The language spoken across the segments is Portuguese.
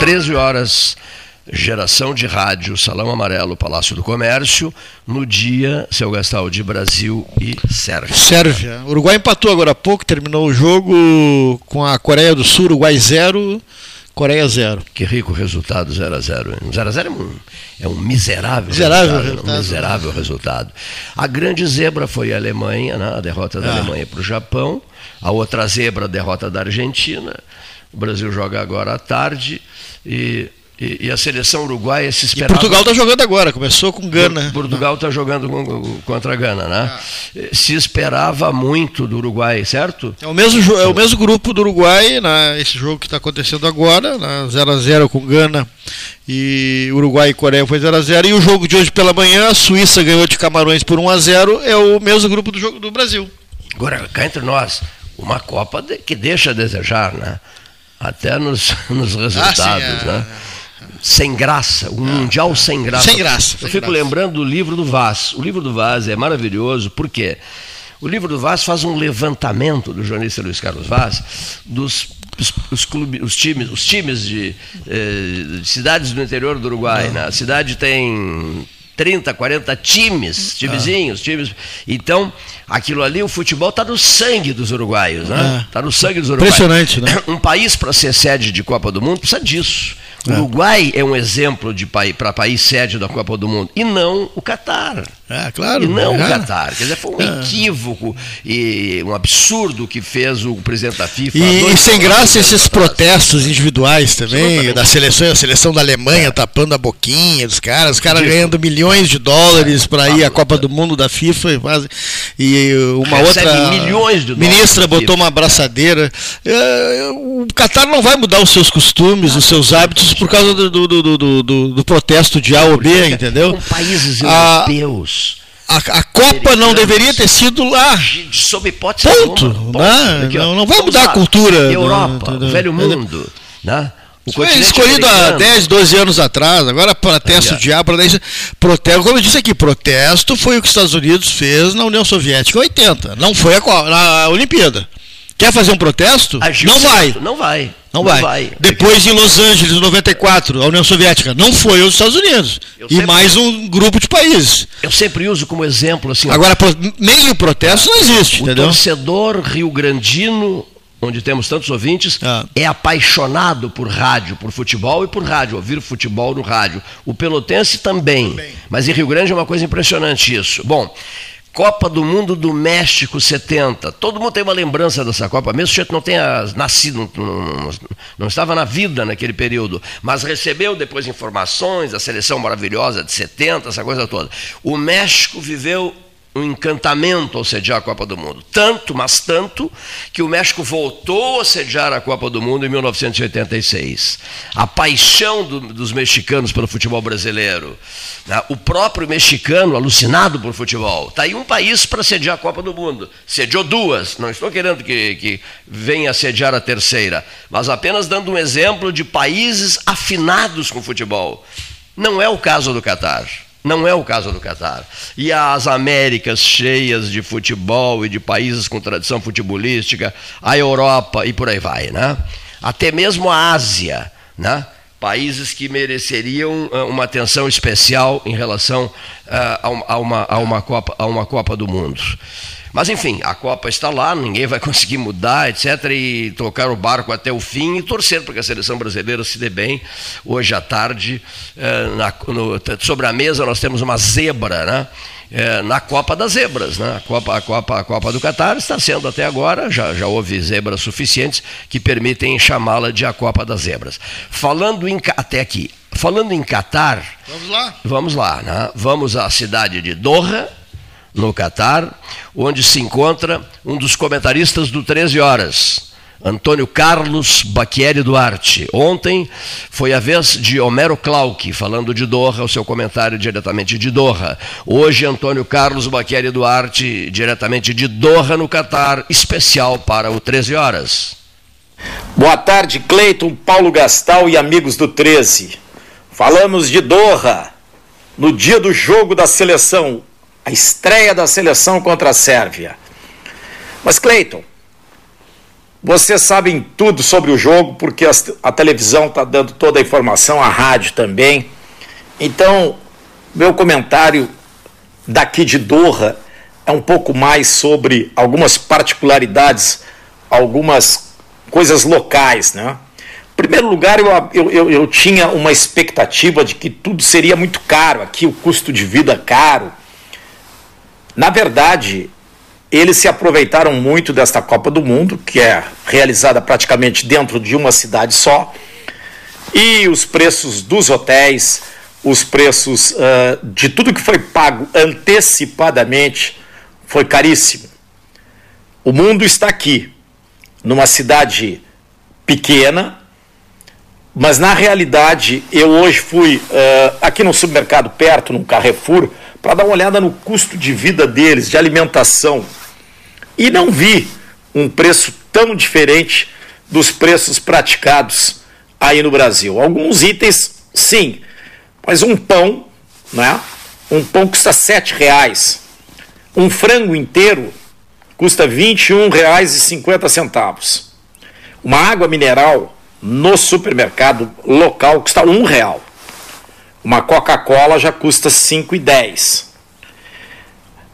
13 horas, geração de rádio, Salão Amarelo, Palácio do Comércio, no dia, seu Gastal, de Brasil e Sérvia. Sérvia. O Uruguai empatou agora há pouco, terminou o jogo com a Coreia do Sul, Uruguai 0. Coreia 0. Que rico resultado 0 a 0 0 a 0 é um, é um miserável, miserável resultado, resultado. Um miserável resultado. A grande zebra foi a Alemanha, né? a derrota da Ah. Alemanha para o Japão. A outra zebra, a derrota da Argentina. O Brasil joga agora à tarde. E, e, e a seleção uruguaia se E esperava. Portugal está jogando agora, começou com Gana. Portugal está jogando com- contra a Gana, né? Ah. Se esperava muito do Uruguai, certo? É o mesmo, é o mesmo grupo do Uruguai, né, esse jogo que está acontecendo agora, 0x0 com Gana e Uruguai e Coreia foi 0x0. E o jogo de hoje pela manhã, a Suíça ganhou de Camarões por 1x0, é o mesmo grupo do jogo do Brasil. Agora, cá entre nós, uma Copa que deixa a desejar, né? Até nos, nos resultados, é, né? Sem graça, um mundial sem graça. Sem graça, Eu sem fico graça. lembrando do livro do Vaz. O livro do Vaz é maravilhoso, por quê? O livro do Vaz faz um levantamento do jornalista Luiz Carlos Vaz dos os, os clubes, os times, os times de, eh, de cidades do interior do Uruguai. Né? A cidade tem 30, 40 times, timezinhos, times. Então, aquilo ali, o futebol está no sangue dos uruguaios, né? Está no sangue dos uruguaios. Impressionante, né? Um país para ser sede de Copa do Mundo precisa disso. O É. Uruguai é um exemplo de país para país sede da Copa do Mundo e não o Catar. É, claro. E não o é. Catar. Quer dizer, foi um É. equívoco e um absurdo que fez o presidente da FIFA. E, e sem graça esses protestos individuais também, da seleção, a seleção da Alemanha tapando a boquinha dos caras, os caras ganhando milhões de dólares para ir à Copa do Mundo da FIFA e, fazem- e uma Recebe outra milhões de dólares ministra botou uma abraçadeira. É, o Qatar não vai mudar os seus costumes, os seus hábitos por causa do, do, do, do- protesto de A ou B, entendeu? Com países A- europeus. A, a Copa não deveria ter sido lá. sob hipótese Ponto, alguma. né? Aqui. Não- não vai Vamos mudar lá. a cultura, Europa, o velho mundo. Né? O Foi escolhido há americano. 10, 12 anos atrás, agora protesto de A, protesto, protesto, como eu disse aqui, protesto foi o que os Estados Unidos fez na União Soviética em 80, não foi a, na Olimpíada. Quer fazer um protesto? Agiu não certo. vai. Não vai. Não, vai. Depois em Los Angeles, em 94, a União Soviética, não foi os Estados Unidos. Eu E sempre- mais um grupo de países. Eu sempre uso como exemplo assim. Agora, meio protesto não existe, o entendeu? torcedor rio-grandino, onde temos tantos ouvintes, Ah. é apaixonado por rádio, por futebol e por rádio, ouvir futebol no rádio. O pelotense também. Mas em Rio Grande é uma coisa impressionante isso. Bom, Copa do Mundo do México 70. Todo mundo tem uma lembrança dessa Copa, mesmo que a gente não tenha nascido, não, não- não estava na vida naquele período, mas recebeu depois informações da seleção maravilhosa de 70, essa coisa toda. O México viveu um encantamento ao sediar a Copa do Mundo. Tanto, mas tanto, que o México voltou a sediar a Copa do Mundo em 1986. A paixão do- dos mexicanos pelo futebol brasileiro. né? O próprio mexicano, alucinado por futebol. Está aí um país para sediar a Copa do Mundo. Sediou duas. Não estou querendo que, que venha sediar a terceira, mas apenas dando um exemplo de países afinados com futebol. Não é o caso do Catar. Não é o caso do Catar. E as Américas cheias de futebol e de países com tradição futebolística, a Europa e por aí vai, né? Até mesmo a Ásia, né? Países que mereceriam ah, uma atenção especial em relação uma- a uma, a uma Copa, a uma Copa do Mundo. Mas enfim, a Copa está lá, ninguém vai conseguir mudar, etc. E tocar o barco até o fim e torcer para que a seleção brasileira se dê bem. Hoje à tarde, eh, na- no- sobre a mesa, nós temos uma zebra, né? Eh, na Copa das Zebras. Né? A, Copa, a, Copa, a Copa do Catar está sendo até agora, já, já houve zebras suficientes que permitem chamá-la de a Copa das Zebras. Falando em. Até aqui. Falando em Catar. Vamos lá. Vamos lá, né? Vamos à cidade de Doha, no Catar, onde se encontra um dos comentaristas do 13 Horas, Antônio Carlos Baquieri Duarte. Ontem foi a vez de Homero Clauck, falando de Doha, o seu comentário diretamente de Doha. Hoje, Antônio Carlos Baquieri Duarte, diretamente de Doha, no Catar, especial para o 13 Horas. Boa tarde, Cleiton, Paulo Gastal e amigos do 13. Falamos de Doha, no dia do jogo da seleção, a estreia da seleção contra a Sérvia. Mas, Cleiton, Vocês sabem tudo sobre o jogo, porque a televisão está dando toda a informação, a rádio também. Então, meu comentário daqui de Doha é um pouco mais sobre algumas particularidades, algumas coisas locais. Né? Em primeiro lugar, eu, eu, eu, eu tinha uma expectativa de que tudo seria muito caro, aqui o custo de vida caro. Na verdade, eles se aproveitaram muito desta Copa do Mundo, que é realizada praticamente dentro de uma cidade só, e os preços dos hotéis, os preços uh, de tudo que foi pago antecipadamente foi caríssimo. O mundo está aqui, numa cidade pequena, mas na realidade eu hoje fui uh, aqui no supermercado perto, num Carrefour, para dar uma olhada no custo de vida deles, de alimentação e não vi um preço tão diferente dos preços praticados aí no Brasil. Alguns itens, sim, mas um pão, né? Um pão custa sete reais. Um frango inteiro custa R$ 21,50. Uma água mineral no supermercado local custa um real. Uma Coca-Cola já custa R$ 5,10.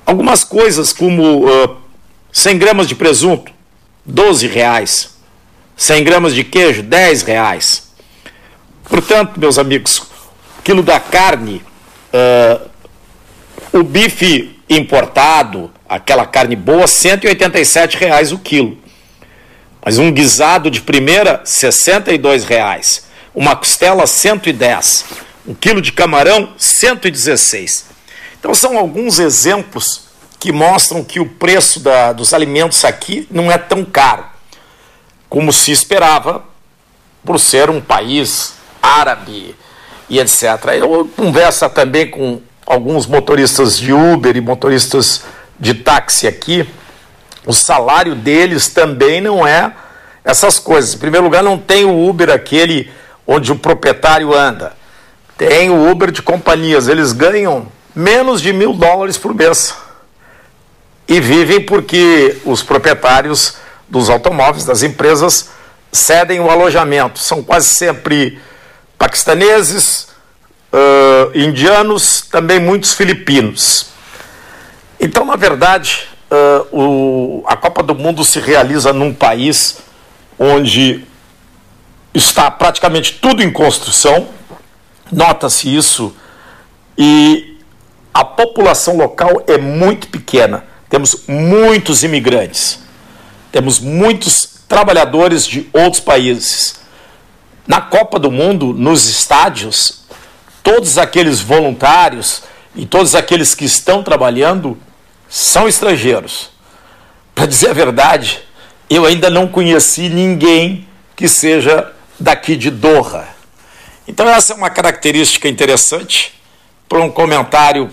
Algumas coisas como uh, 100 gramas de presunto, 12 reais. 100 gramas de queijo, 10 reais. Portanto, meus amigos, quilo da carne, uh, o bife importado, aquela carne boa, 187 reais o quilo. Mas um guisado de primeira, 62 reais. Uma costela, 110. Um quilo de camarão, 116. Então são alguns exemplos que mostram que o preço da, dos alimentos aqui não é tão caro como se esperava, por ser um país árabe e etc. Eu converso também com alguns motoristas de Uber e motoristas de táxi aqui. O salário deles também não é essas coisas. Em primeiro lugar, não tem o Uber aquele onde o proprietário anda. Tem o Uber de companhias. Eles ganham menos de mil dólares por mês e vivem porque os proprietários dos automóveis, das empresas, cedem o alojamento. São quase sempre paquistaneses, uh, indianos, também muitos filipinos. Então, na verdade, uh, o, a Copa do Mundo se realiza num país onde está praticamente tudo em construção, nota-se isso, e a população local é muito pequena. Temos muitos imigrantes, temos muitos trabalhadores de outros países. Na Copa do Mundo, nos estádios, todos aqueles voluntários e todos aqueles que estão trabalhando são estrangeiros. Para dizer a verdade, eu ainda não conheci ninguém que seja daqui de Doha. Então, essa é uma característica interessante para um comentário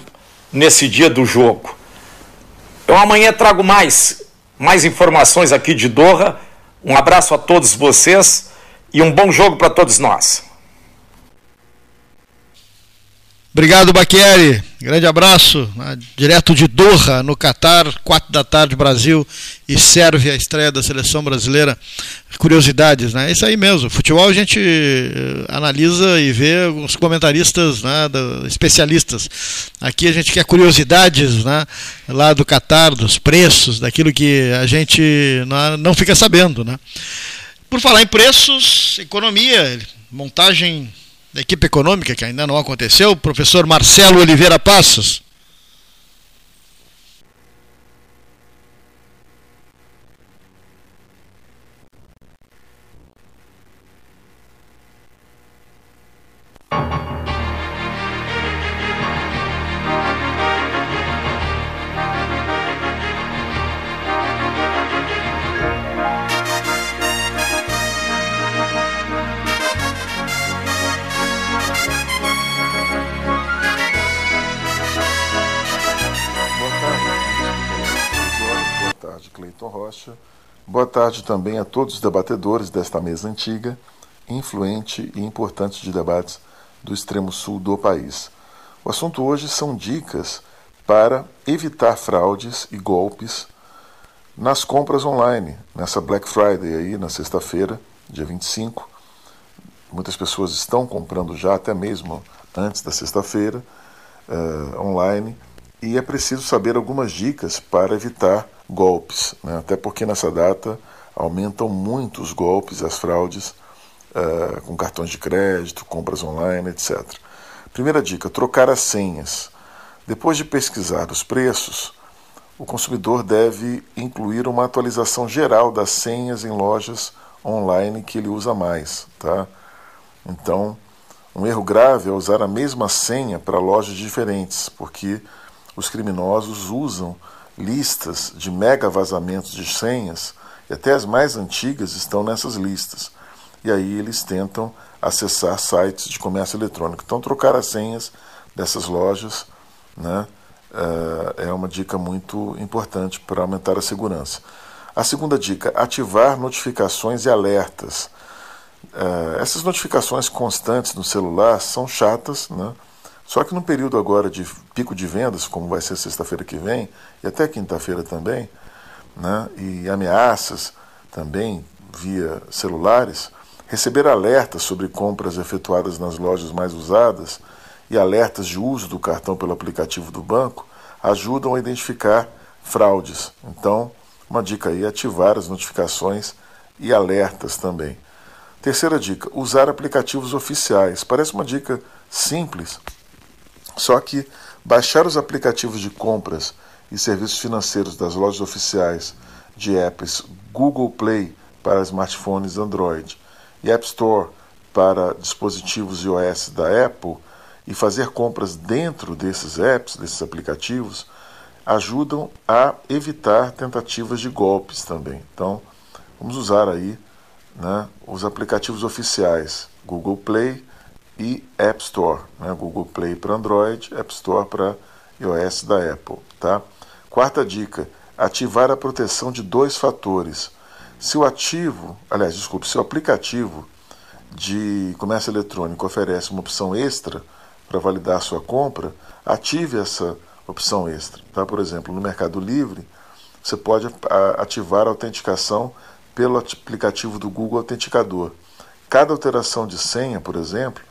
nesse dia do jogo. Eu amanhã trago mais, mais informações aqui de Doha. Um abraço a todos vocês e um bom jogo para todos nós. Obrigado, Baquieri. Grande abraço. Né, direto de Doha, no Catar, 4 da tarde, Brasil e serve a estreia da seleção brasileira. Curiosidades, né? É isso aí mesmo. Futebol a gente eh, analisa e vê os comentaristas, né, especialistas. Aqui a gente quer curiosidades né, lá do Catar, dos preços, daquilo que a gente não, não fica sabendo. Né? Por falar em preços, economia, montagem da equipe econômica, que ainda não aconteceu, o professor Marcelo Oliveira Passos. Boa tarde também a todos os debatedores desta mesa antiga, influente e importante de debates do extremo sul do país. O assunto hoje são dicas para evitar fraudes e golpes nas compras online, nessa Black Friday aí, na sexta-feira, dia 25. Muitas pessoas estão comprando já, até mesmo antes da sexta-feira, uh, online. E é preciso saber algumas dicas para evitar golpes, né? até porque nessa data aumentam muito os golpes, as fraudes uh, com cartões de crédito, compras online, etc. Primeira dica: trocar as senhas. Depois de pesquisar os preços, o consumidor deve incluir uma atualização geral das senhas em lojas online que ele usa mais. Tá? Então, um erro grave é usar a mesma senha para lojas diferentes, porque os criminosos usam listas de mega vazamentos de senhas e até as mais antigas estão nessas listas. E aí eles tentam acessar sites de comércio eletrônico. Então, trocar as senhas dessas lojas né, é uma dica muito importante para aumentar a segurança. A segunda dica: ativar notificações e alertas. Uh, essas notificações constantes no celular são chatas, né? Só que no período agora de pico de vendas, como vai ser sexta-feira que vem, e até quinta-feira também, né? e ameaças também via celulares, receber alertas sobre compras efetuadas nas lojas mais usadas e alertas de uso do cartão pelo aplicativo do banco ajudam a identificar fraudes. Então, uma dica aí é ativar as notificações e alertas também. Terceira dica: usar aplicativos oficiais. Parece uma dica simples, só que baixar os aplicativos de compras e serviços financeiros das lojas oficiais de apps Google Play para smartphones Android e App Store para dispositivos iOS da Apple e fazer compras dentro desses apps, desses aplicativos, ajudam a evitar tentativas de golpes também. Então, vamos usar aí né, os aplicativos oficiais Google Play e App Store. Né, Google Play para Android, App Store para iOS da Apple. Tá? Quarta dica: ativar a proteção de dois fatores. Se o ativo, aliás, desculpe, se o aplicativo de comércio eletrônico oferece uma opção extra para validar sua compra, ative essa opção extra. Tá? Por exemplo, no Mercado Livre, você pode ativar a autenticação pelo aplicativo do Google Autenticador. Cada alteração de senha, por exemplo,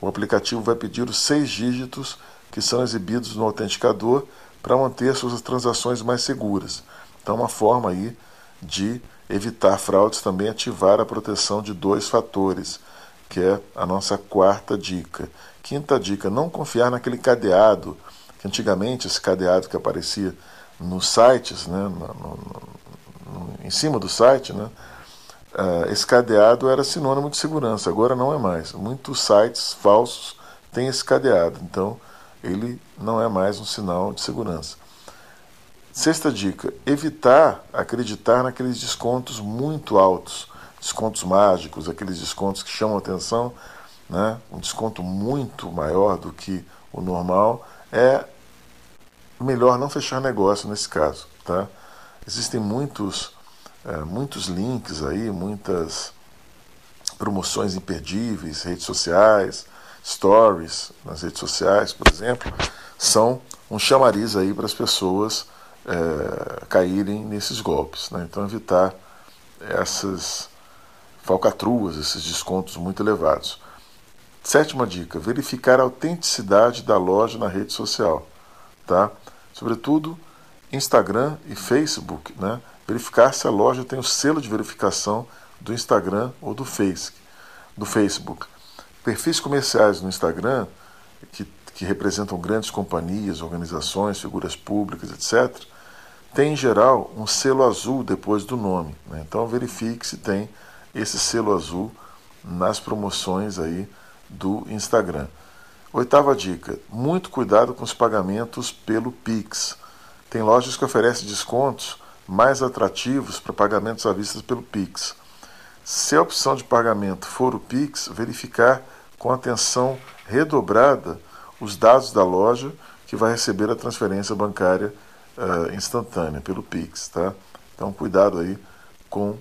o aplicativo vai pedir os seis dígitos que são exibidos no autenticador para manter suas transações mais seguras. Então, uma forma aí de evitar fraudes também ativar a proteção de dois fatores, que é a nossa quarta dica. Quinta dica: não confiar naquele cadeado, que antigamente esse cadeado que aparecia nos sites, né, no, no, no, em cima do site, né, uh, esse cadeado era sinônimo de segurança, agora não é mais. Muitos sites falsos têm esse cadeado, então ele não é mais um sinal de segurança. Sexta dica: evitar acreditar naqueles descontos muito altos, descontos mágicos, aqueles descontos que chamam atenção, né? um desconto muito maior do que o normal, é melhor não fechar negócio nesse caso. Tá? Existem muitos, é, muitos links aí, muitas promoções imperdíveis, redes sociais, stories nas redes sociais, por exemplo, são um chamariz aí para as pessoas é, caírem nesses golpes. Né? Então, evitar essas falcatruas, esses descontos muito elevados. Sétima dica: verificar a autenticidade da loja na rede social. Tá? Sobretudo Instagram e Facebook. Né? Verificar se a loja tem o selo de verificação do Instagram ou do, face, do Facebook. Perfis comerciais no Instagram, que, que representam grandes companhias, organizações, figuras públicas, etc., tem em geral um selo azul depois do nome. Né? Então verifique se tem esse selo azul nas promoções aí do Instagram. Oitava dica: muito cuidado com os pagamentos pelo Pix. Tem lojas que oferecem descontos mais atrativos para pagamentos à vista pelo Pix. Se a opção de pagamento for o Pix, verificar com atenção redobrada os dados da loja que vai receber a transferência bancária uh, instantânea pelo Pix. Tá? Então, cuidado aí com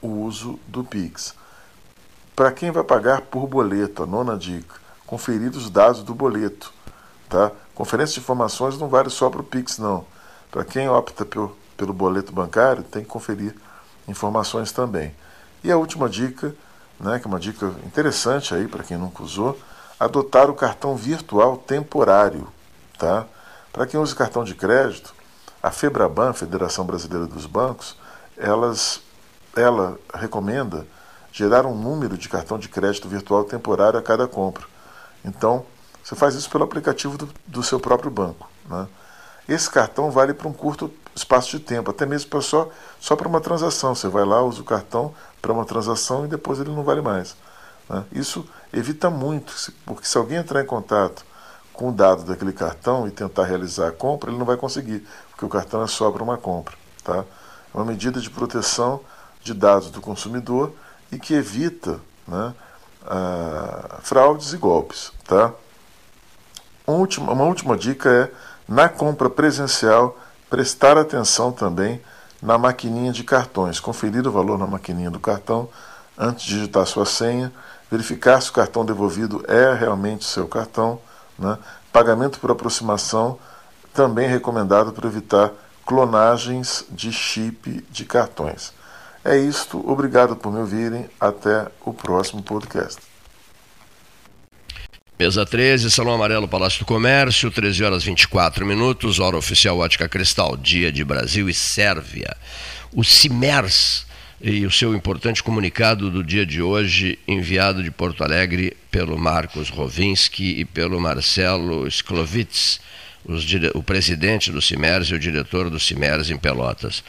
o uso do Pix. Para quem vai pagar por boleto, a nona dica, conferir os dados do boleto. Tá? Conferência de informações não vale só para o Pix, não. Para quem opta por, pelo boleto bancário, tem que conferir informações também. E a última dica, né, que é uma dica interessante aí para quem nunca usou, adotar o cartão virtual temporário. Tá? Para quem usa cartão de crédito, a FEBRABAN, Federação Brasileira dos Bancos, elas, ela recomenda gerar um número de cartão de crédito virtual temporário a cada compra. Então, você faz isso pelo aplicativo do, do seu próprio banco. Né? Esse cartão vale para um curto espaço de tempo, até mesmo para só, só para uma transação. Você vai lá, usa o cartão para uma transação e depois ele não vale mais. Né? Isso evita muito, porque se alguém entrar em contato com o dado daquele cartão e tentar realizar a compra, ele não vai conseguir, porque o cartão é só para uma compra. Tá? É uma medida de proteção de dados do consumidor e que evita né, fraudes e golpes. Tá? Uma última, uma última dica é, na compra presencial, prestar atenção também na maquininha de cartões, conferir o valor na maquininha do cartão antes de digitar sua senha, verificar se o cartão devolvido é realmente seu cartão, né? pagamento por aproximação, também recomendado para evitar clonagens de chip de cartões. É isto, obrigado por me ouvirem, até o próximo podcast. Mesa 13, Salão Amarelo, Palácio do Comércio, 13 horas 24 minutos, hora oficial Ótica Cristal, dia de Brasil e Sérvia. O CIMERS e o seu importante comunicado do dia de hoje, enviado de Porto Alegre pelo Marcos Rovinski e pelo Marcelo Sklovitz, dire... o presidente do CIMERS e o diretor do CIMERS em Pelotas.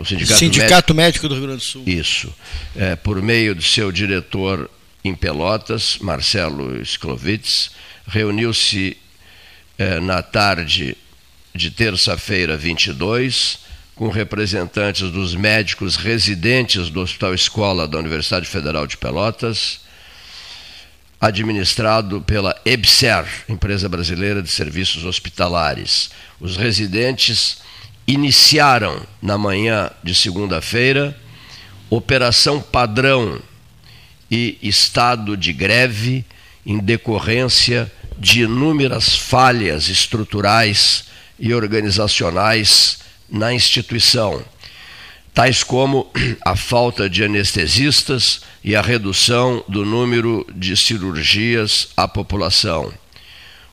O Sindicato, Sindicato Médico... Médico do Rio Grande do Sul. Isso. É, por meio do seu diretor em Pelotas, Marcelo Sklovitz, reuniu-se é, na tarde de terça-feira 22 com representantes dos médicos residentes do Hospital Escola da Universidade Federal de Pelotas, administrado pela EBSER, Empresa Brasileira de Serviços Hospitalares. Os residentes iniciaram na manhã de segunda-feira operação padrão e estado de greve em decorrência de inúmeras falhas estruturais e organizacionais na instituição, tais como a falta de anestesistas e a redução do número de cirurgias à população.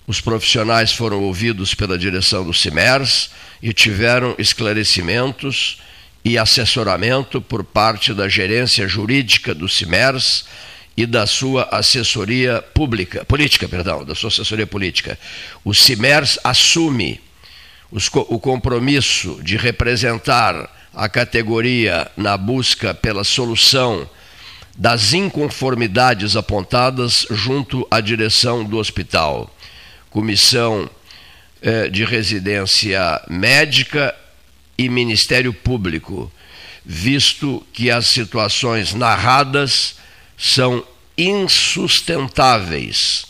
Os profissionais foram ouvidos pela direção do CIMERS e tiveram esclarecimentos e assessoramento por parte da gerência jurídica do CIMERS e da sua assessoria pública, política, perdão, da sua assessoria política. O CIMERS assume os, o compromisso de representar a categoria na busca pela solução das inconformidades apontadas junto à direção do hospital. Comissão eh, de Residência Médica e Ministério Público, visto que as situações narradas são insustentáveis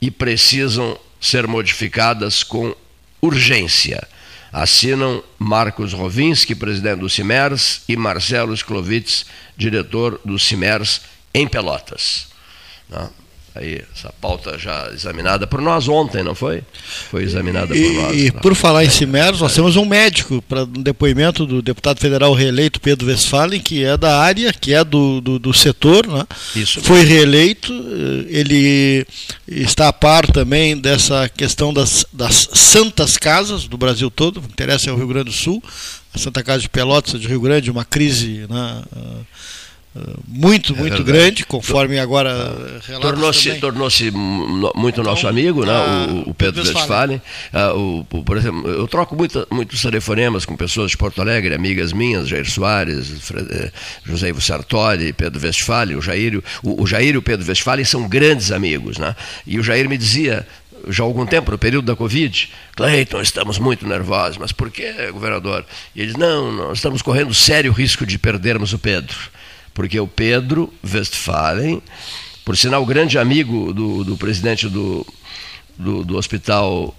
e precisam ser modificadas com urgência. Assinam Marcos Rovinski, presidente do CIMERS, e Marcelo Sklovitz, diretor do CIMERS em Pelotas. Né? Aí, essa pauta já examinada por nós ontem, não foi? Foi examinada e, por nós. E por falar em CIMERS, nós temos um médico para um depoimento do deputado federal reeleito Pedro Westphalen, que é da área, que é do, do, do setor, né? Isso foi reeleito, ele está a par também dessa questão das, das santas casas do Brasil todo, interessa é o Rio Grande do Sul, a Santa Casa de Pelotas de Rio Grande, uma crise né, muito, é muito grande, conforme agora Tornou-se tornou muito nosso então, amigo, né? o, o Pedro Westphalen. Uh, o, o, por exemplo, eu troco muita, muitos telefonemas com pessoas de Porto Alegre, amigas minhas, Jair Soares, Fred, eh, José Ivo Sartori, Pedro Westphalen, o Jair, o, o Jair e o Pedro Westphalen são grandes amigos. Né? E o Jair me dizia, já há algum tempo, no período da Covid, Cleiton, estamos muito nervosos, mas por que, governador? E eles, não, nós estamos correndo sério risco de perdermos o Pedro porque o Pedro Westphalen, por sinal grande amigo do, do presidente do, do, do hospital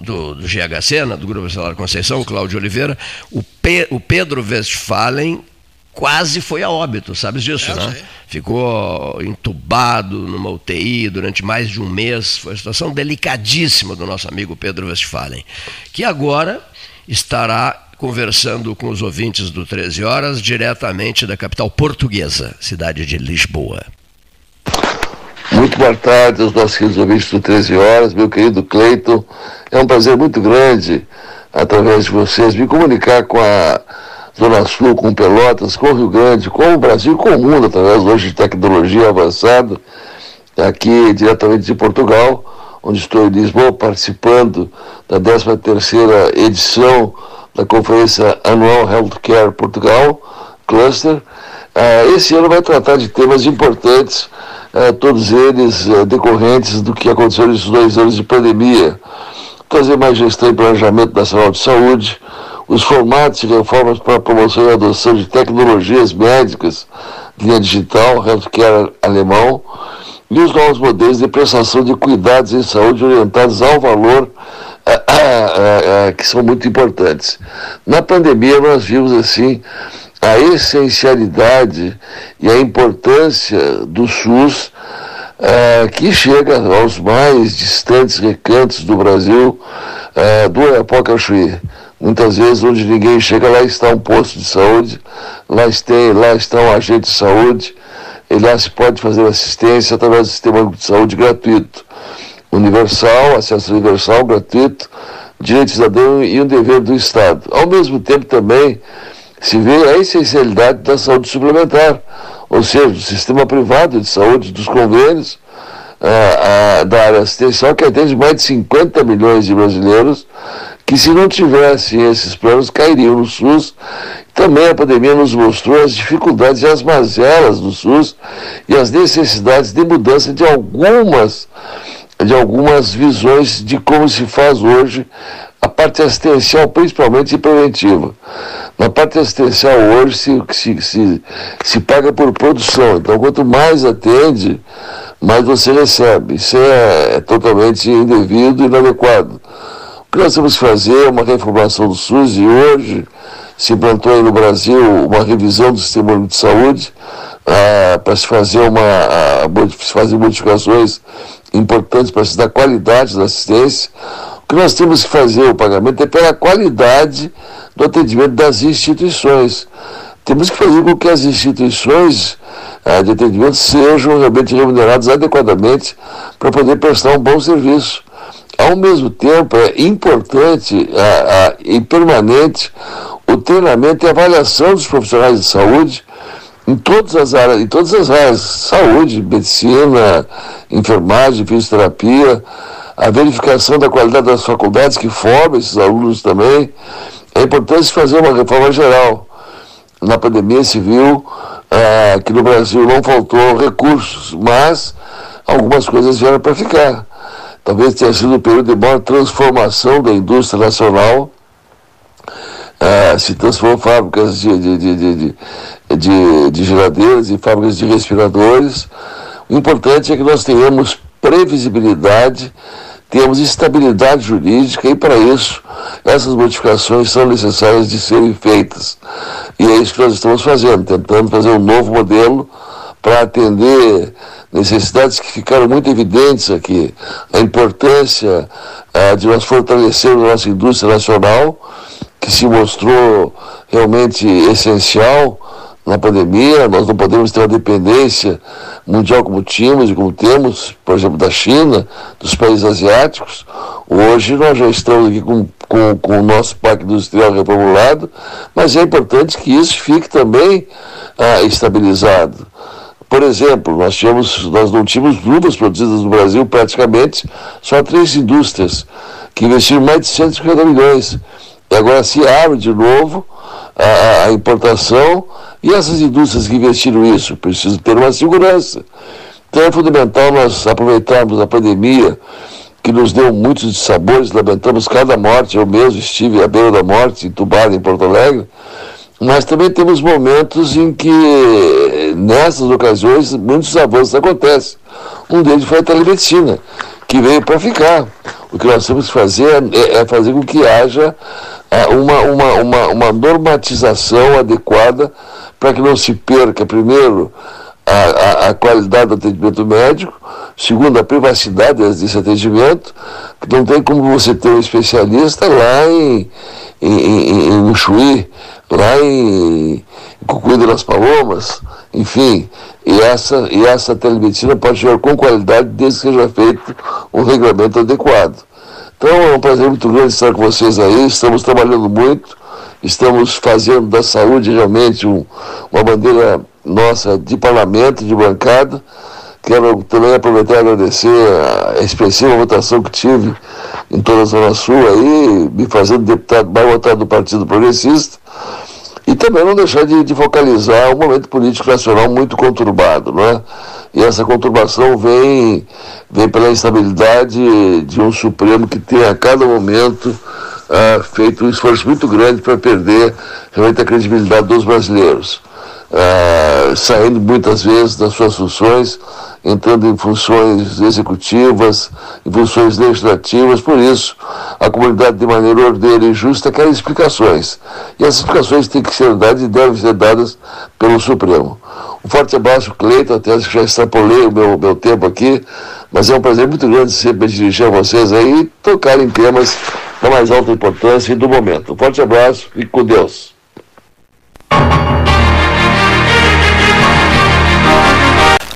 do, do, GHC, né, do Grupo Hospitalar Conceição, Cláudio Oliveira, o, Pe, o Pedro Westphalen quase foi a óbito, sabes disso, é, né? Ficou entubado numa UTI durante mais de um mês. Foi uma situação delicadíssima do nosso amigo Pedro Westphalen, que agora estará conversando com os ouvintes do 13 Horas, diretamente da capital portuguesa, cidade de Lisboa. Muito boa tarde aos nossos queridos ouvintes do 13 Horas, meu querido Cleiton. É um prazer muito grande, através de vocês, me comunicar com a Zona Sul, com Pelotas, com o Rio Grande, com o Brasil, com o mundo, através hoje de tecnologia avançada, aqui diretamente de Portugal, onde estou em Lisboa participando da 13ª edição da Conferência Anual Healthcare Portugal, Cluster. Ah, esse ano vai tratar de temas importantes, ah, todos eles ah, decorrentes do que aconteceu nesses dois anos de pandemia. Trazer mais gestão e planejamento nacional de saúde, os formatos e reformas para a promoção e adoção de tecnologias médicas, linha digital, healthcare alemão, e os novos modelos de prestação de cuidados em saúde orientados ao valor que são muito importantes. Na pandemia nós vimos assim a essencialidade e a importância do SUS que chega aos mais distantes recantos do Brasil, do Oiapoque. Muitas vezes onde ninguém chega, lá está um posto de saúde, lá, está, lá está um agente de saúde, e lá se pode fazer assistência através do sistema de saúde gratuito. Universal, acesso universal, gratuito, direito cidadão e um dever do Estado. Ao mesmo tempo também se vê a essencialidade da saúde suplementar, ou seja, do sistema privado de saúde, dos convênios, a, a, da área assistencial, que atende mais de 50 milhões de brasileiros, que se não tivessem esses planos cairiam no SUS. Também a pandemia nos mostrou as dificuldades e as mazelas do SUS e as necessidades de mudança de algumas, de algumas visões de como se faz hoje a parte assistencial, principalmente e preventiva. Na parte assistencial hoje se, se, se, se paga por produção, então quanto mais atende, mais você recebe. Isso é, é totalmente indevido e inadequado. O que nós temos que fazer é uma reformação do SUS e hoje se implantou aí no Brasil uma revisão do sistema de saúde ah, para se fazer uma ah, fazer modificações importantes para dar qualidade da assistência. O que nós temos que fazer o pagamento é pela qualidade do atendimento das instituições. Temos que fazer com que as instituições ah, de atendimento sejam realmente remuneradas adequadamente para poder prestar um bom serviço. Ao mesmo tempo, é importante a, a, e permanente o treinamento e avaliação dos profissionais de saúde em todas as áreas, em todas as áreas, saúde, medicina, enfermagem, fisioterapia, a verificação da qualidade das faculdades que formam esses alunos também. É importante fazer uma reforma geral. Na pandemia se viu ah, que no Brasil não faltou recursos, mas algumas coisas vieram para ficar talvez tenha sido o período de maior transformação da indústria nacional. Ah, se transformou fábricas de, de, de, de, de geladeiras e fábricas de respiradores. O importante é que nós tenhamos previsibilidade, temos estabilidade jurídica e para isso essas modificações são necessárias de serem feitas. E é isso que nós estamos fazendo, tentando fazer um novo modelo para atender necessidades que ficaram muito evidentes aqui. A importância uh, de nós fortalecermos a nossa indústria nacional, que se mostrou realmente essencial na pandemia. Nós não podemos ter uma dependência mundial como tínhamos e como temos, por exemplo, da China, dos países asiáticos. Hoje nós já estamos aqui com, com, com o nosso parque industrial reformulado, mas é importante que isso fique também uh, estabilizado. Por exemplo, nós, tínhamos, nós não tínhamos luvas produzidas no Brasil praticamente, só três indústrias que investiram mais de 150 milhões. Agora se abre de novo a, a importação e essas indústrias que investiram isso precisam ter uma segurança. Então é fundamental nós aproveitarmos a pandemia que nos deu muitos sabores, lamentamos cada morte, eu mesmo estive à beira da morte, entubado em Porto Alegre, mas também temos momentos em que, nessas ocasiões, muitos avanços acontecem. Um deles foi a telemedicina, que veio para ficar. O que nós temos que fazer é, é fazer com que haja ah, uma, uma, uma, uma normatização adequada para que não se perca, primeiro, a, a, a, qualidade do atendimento médico, segundo, a privacidade desse atendimento, que não tem como você ter um especialista lá em, em, em, em lá em, em Cucuí das Palomas, enfim, e essa, e essa telemedicina pode chegar com qualidade desde que seja feito um regulamento adequado. Então é um prazer muito grande estar com vocês aí, estamos trabalhando muito, estamos fazendo da saúde realmente um, uma bandeira nossa de parlamento, de bancada. Quero também aproveitar e agradecer a expressiva votação que tive em toda a Zona Sul aí, me fazendo deputado mais votado do Partido Progressista. E também não deixar de, de, focalizar um momento político nacional muito conturbado, não é? E essa conturbação vem, vem pela instabilidade de um Supremo que tem a cada momento ah, feito um esforço muito grande para perder realmente a credibilidade dos brasileiros. Ah, saindo muitas vezes das suas funções, entrando em funções executivas, em funções legislativas, por isso a comunidade de maneira ordeira e justa quer explicações. E essas explicações têm que ser dadas e devem ser dadas pelo Supremo. Um forte abraço, Cleiton, até acho que já extrapolei o meu, meu tempo aqui, mas é um prazer muito grande sempre dirigir a vocês aí e tocar em temas da mais alta importância e do momento. Um forte abraço e com Deus.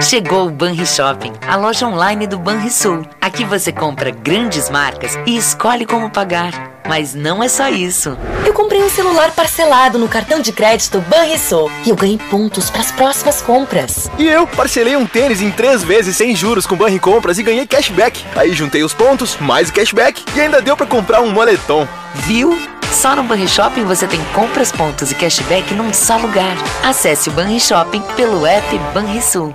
Chegou o Banri Shopping, a loja online do Banrisul. Aqui você compra grandes marcas e escolhe como pagar. Mas não é só isso. Eu comprei um celular parcelado no cartão de crédito Banrisul e eu ganhei pontos para as próximas compras. E eu parcelei um tênis em três vezes sem juros com Banri Compras e ganhei cashback. Aí juntei os pontos, mais o cashback e ainda deu para comprar um moletom. Viu? Só no Banrishopping você tem compras, pontos e cashback num só lugar. Acesse o Banrishopping pelo app Banrisul.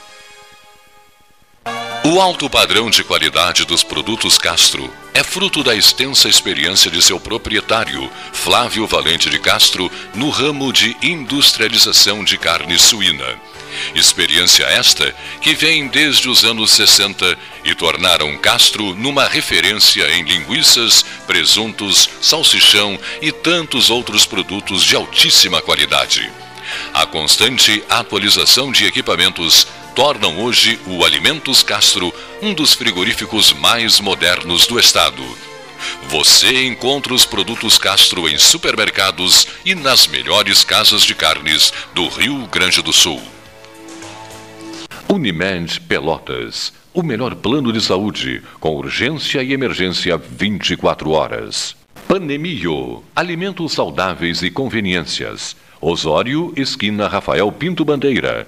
O alto padrão de qualidade dos produtos Castro é fruto da extensa experiência de seu proprietário, Flávio Valente de Castro, no ramo de industrialização de carne suína. Experiência esta que vem desde os anos 60 e tornaram Castro numa referência em linguiças, presuntos, salsichão e tantos outros produtos de altíssima qualidade. A constante atualização de equipamentos tornam hoje o Alimentos Castro um dos frigoríficos mais modernos do estado. Você encontra os produtos Castro em supermercados e nas melhores casas de carnes do Rio Grande do Sul. Unimed Pelotas, o melhor plano de saúde, com urgência e emergência 24 horas. Panemio, alimentos saudáveis e conveniências. Osório, esquina Rafael Pinto Bandeira.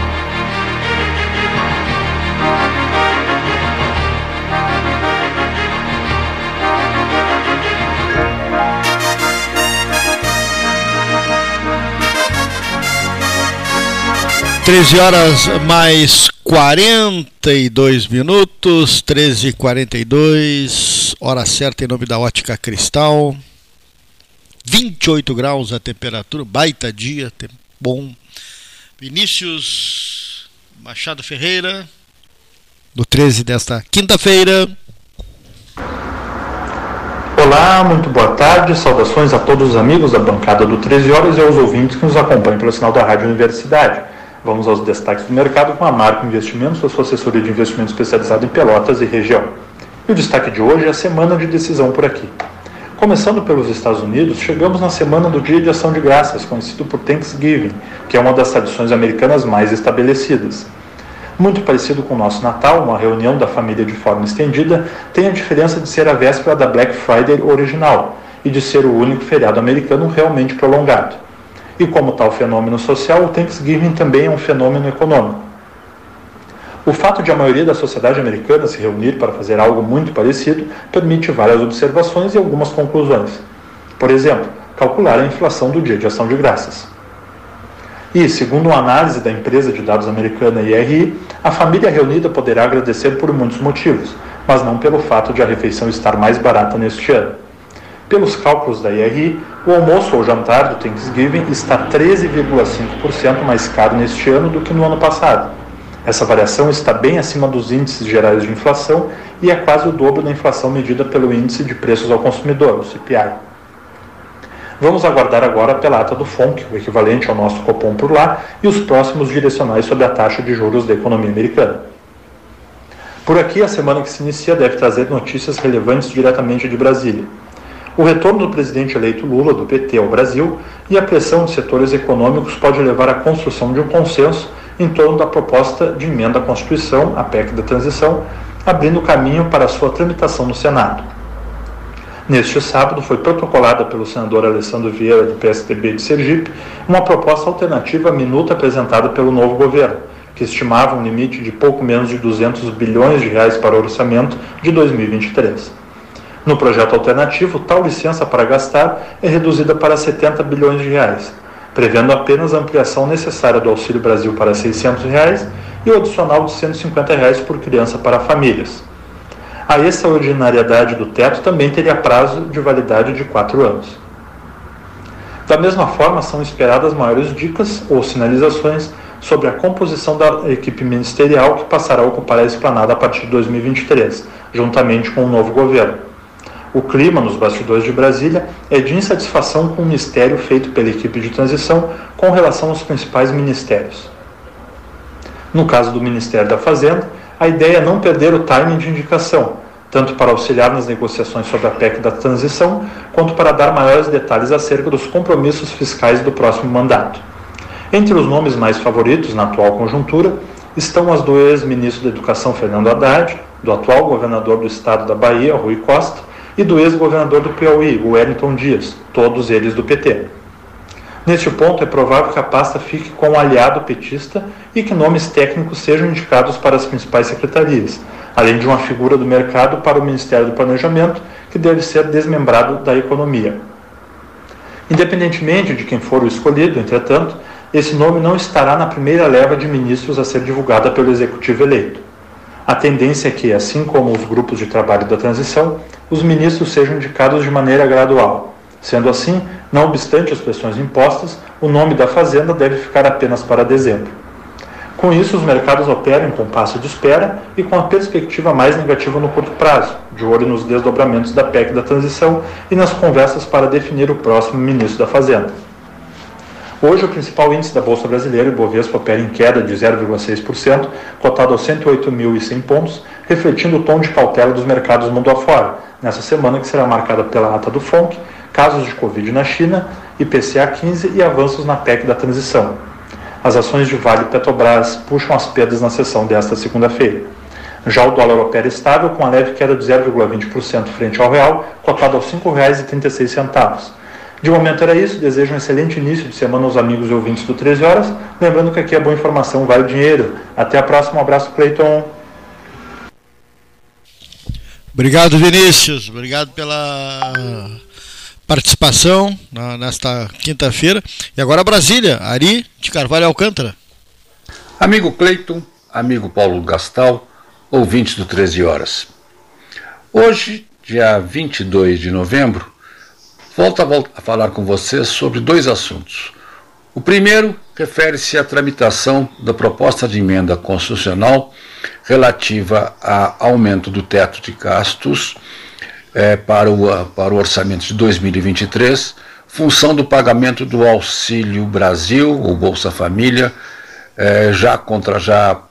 Treze horas mais 42 minutos, 13 e 42 hora certa em nome da Ótica Cristal. 28 graus a temperatura, baita dia, bom. Vinícius Machado Ferreira, no 13 desta quinta-feira. Olá, muito boa tarde, saudações a todos os amigos da bancada do 13 Horas e aos ouvintes que nos acompanham pelo sinal da Rádio Universidade. Vamos aos destaques do mercado com a Marco Investimentos, sua assessoria de investimento especializada em Pelotas e região. E o destaque de hoje é a semana de decisão por aqui. Começando pelos Estados Unidos, chegamos na semana do Dia de Ação de Graças, conhecido por Thanksgiving, que é uma das tradições americanas mais estabelecidas. Muito parecido com o nosso Natal, uma reunião da família de forma estendida, tem a diferença de ser a véspera da Black Friday original e de ser o único feriado americano realmente prolongado. E como tal fenômeno social, o Thanksgiving também é um fenômeno econômico. O fato de a maioria da sociedade americana se reunir para fazer algo muito parecido permite várias observações e algumas conclusões. Por exemplo, calcular a inflação do dia de ação de graças. E, segundo uma análise da empresa de dados americana IRI, a família reunida poderá agradecer por muitos motivos, mas não pelo fato de a refeição estar mais barata neste ano. Pelos cálculos da IRI, o almoço ou jantar do Thanksgiving está 13,5% mais caro neste ano do que no ano passado essa variação está bem acima dos índices gerais de inflação e é quase o dobro da inflação medida pelo Índice de Preços ao Consumidor, o CPI. Vamos aguardar agora pela ata do FONC, o equivalente ao nosso Copom por lá, e os próximos direcionais sobre a taxa de juros da economia americana. Por aqui, a semana que se inicia deve trazer notícias relevantes diretamente de Brasília. O retorno do presidente eleito Lula, do PT, ao Brasil e a pressão de setores econômicos pode levar à construção de um consenso em torno da proposta de emenda à Constituição, a PEC da transição, abrindo caminho para sua tramitação no Senado. Neste sábado, foi protocolada pelo senador Alessandro Vieira, do PSDB de Sergipe, uma proposta alternativa à minuta apresentada pelo novo governo, que estimava um limite de pouco menos de 200 bilhões de reais para o orçamento de 2023. No projeto alternativo, tal licença para gastar é reduzida para 70 bilhões de reais, prevendo apenas a ampliação necessária do Auxílio Brasil para 600 reais e o adicional de 150 reais por criança para famílias. A extraordinariedade do teto também teria prazo de validade de quatro anos. Da mesma forma, são esperadas maiores dicas ou sinalizações sobre a composição da equipe ministerial que passará a ocupar a esplanada a partir de 2023, juntamente com o novo governo. O clima nos bastidores de Brasília é de insatisfação com o mistério feito pela equipe de transição com relação aos principais ministérios. No caso do Ministério da Fazenda, a ideia é não perder o timing de indicação, tanto para auxiliar nas negociações sobre a PEC da transição, quanto para dar maiores detalhes acerca dos compromissos fiscais do próximo mandato. Entre os nomes mais favoritos na atual conjuntura estão as do ex-ministro da Educação Fernando Haddad, do atual governador do estado da Bahia, Rui Costa, e do ex-governador do Piauí, o Wellington Dias, todos eles do PT. Neste ponto, é provável que a pasta fique com um aliado petista e que nomes técnicos sejam indicados para as principais secretarias, além de uma figura do mercado para o Ministério do Planejamento, que deve ser desmembrado da Economia. Independentemente de quem for o escolhido, entretanto, esse nome não estará na primeira leva de ministros a ser divulgada pelo executivo eleito. A tendência é que, assim como os grupos de trabalho da transição, os ministros sejam indicados de maneira gradual. Sendo assim, não obstante as pressões impostas, o nome da Fazenda deve ficar apenas para dezembro. Com isso, os mercados operam em compasso de espera e com a perspectiva mais negativa no curto prazo, de olho nos desdobramentos da PEC da transição e nas conversas para definir o próximo ministro da Fazenda. Hoje, o principal índice da Bolsa Brasileira, o Bovespa, opera em queda de 0,6%, cotado aos 108.100 pontos, refletindo o tom de cautela dos mercados mundo afora, nessa semana que será marcada pela ata do FONC, casos de Covid na China, IPCA 15 e avanços na PEC da transição. As ações de Vale e Petrobras puxam as perdas na sessão desta segunda-feira. Já o dólar opera estável, com a leve queda de 0,20% frente ao real, cotado aos R$ 5,36. De momento era isso, desejo um excelente início de semana aos amigos e ouvintes do 13 Horas, lembrando que aqui é boa informação, vale dinheiro. Até a próxima, um abraço, Cleiton. Obrigado, Vinícius. Obrigado pela participação na, nesta quinta-feira. E agora Brasília, Ari de Carvalho Alcântara. Amigo Cleiton, amigo Paulo Gastal, ouvintes do 13 Horas. Hoje, dia 22 de novembro, volto a falar com vocês sobre dois assuntos. O primeiro refere-se à tramitação da proposta de emenda constitucional relativa a aumento do teto de gastos é, para, o, para o orçamento de 2023, função do pagamento do Auxílio Brasil, ou Bolsa Família, é, já contra já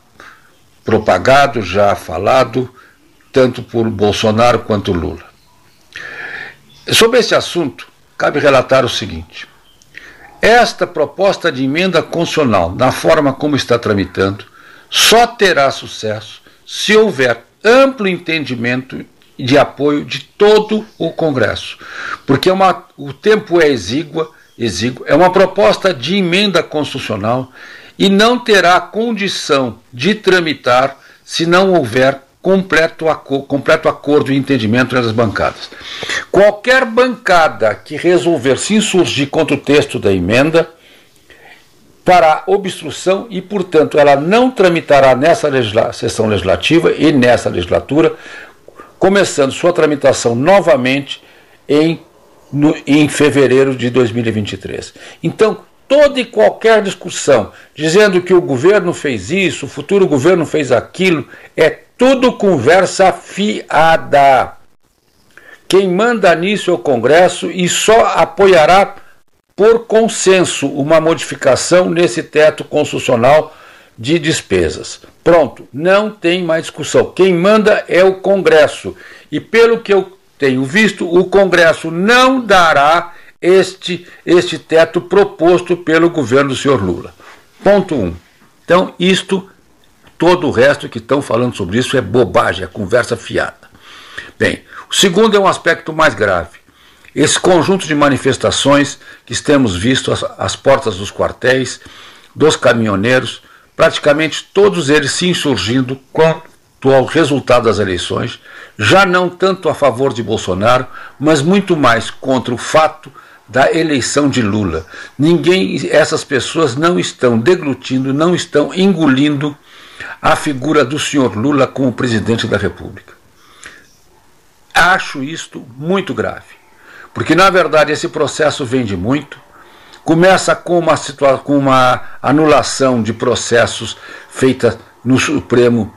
propagado, já falado, tanto por Bolsonaro quanto Lula. Sobre esse assunto, cabe relatar o seguinte: esta proposta de emenda constitucional, na forma como está tramitando, só terá sucesso se houver amplo entendimento de apoio de todo o Congresso. Porque é uma, o tempo é exíguo, exíguo, é uma proposta de emenda constitucional e não terá condição de tramitar se não houver completo, completo acordo e entendimento entre as bancadas. Qualquer bancada que resolver se insurgir contra o texto da emenda fará obstrução e, portanto, ela não tramitará nessa legisla sessão legislativa e nessa legislatura, começando sua tramitação novamente em, no, em fevereiro de 2023. Então, toda e qualquer discussão dizendo que o governo fez isso, o futuro governo fez aquilo, é tudo conversa fiada. Quem manda nisso é o Congresso e só apoiará por consenso uma modificação nesse teto constitucional de despesas. Pronto, não tem mais discussão. Quem manda é o Congresso. E pelo que eu tenho visto, o Congresso não dará este, este teto proposto pelo governo do senhor Lula. Ponto 1. Um. Então, isto Todo o resto que estão falando sobre isso é bobagem, é conversa fiada. Bem, o segundo é um aspecto mais grave. Esse conjunto de manifestações que temos visto às, às portas dos quartéis, dos caminhoneiros, praticamente todos eles se insurgindo quanto ao resultado das eleições, já não tanto a favor de Bolsonaro, mas muito mais contra o fato da eleição de Lula. Ninguém, essas pessoas não estão deglutindo, não estão engolindo a figura do senhor Lula como presidente da República. Acho isto muito grave, porque na verdade esse processo vem de muito. Começa com uma, com uma anulação de processos feita no Supremo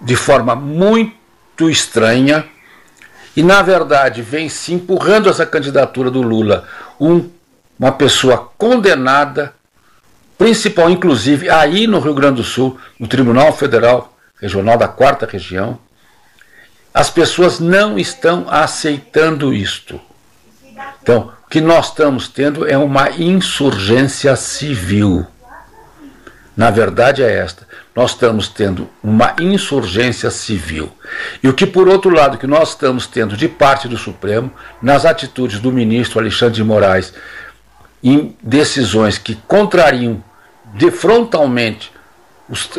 de forma muito estranha, e na verdade vem se empurrando essa candidatura do Lula um, uma pessoa condenada principal, inclusive aí no Rio Grande do Sul, no Tribunal Federal Regional da Quarta Região, as pessoas não estão aceitando isto. Então, o que nós estamos tendo é uma insurgência civil. Na verdade é esta. Nós estamos tendo uma insurgência civil. E o que, por outro lado, que nós estamos tendo de parte do Supremo, nas atitudes do ministro Alexandre de Moraes, em decisões que contrariam de frontalmente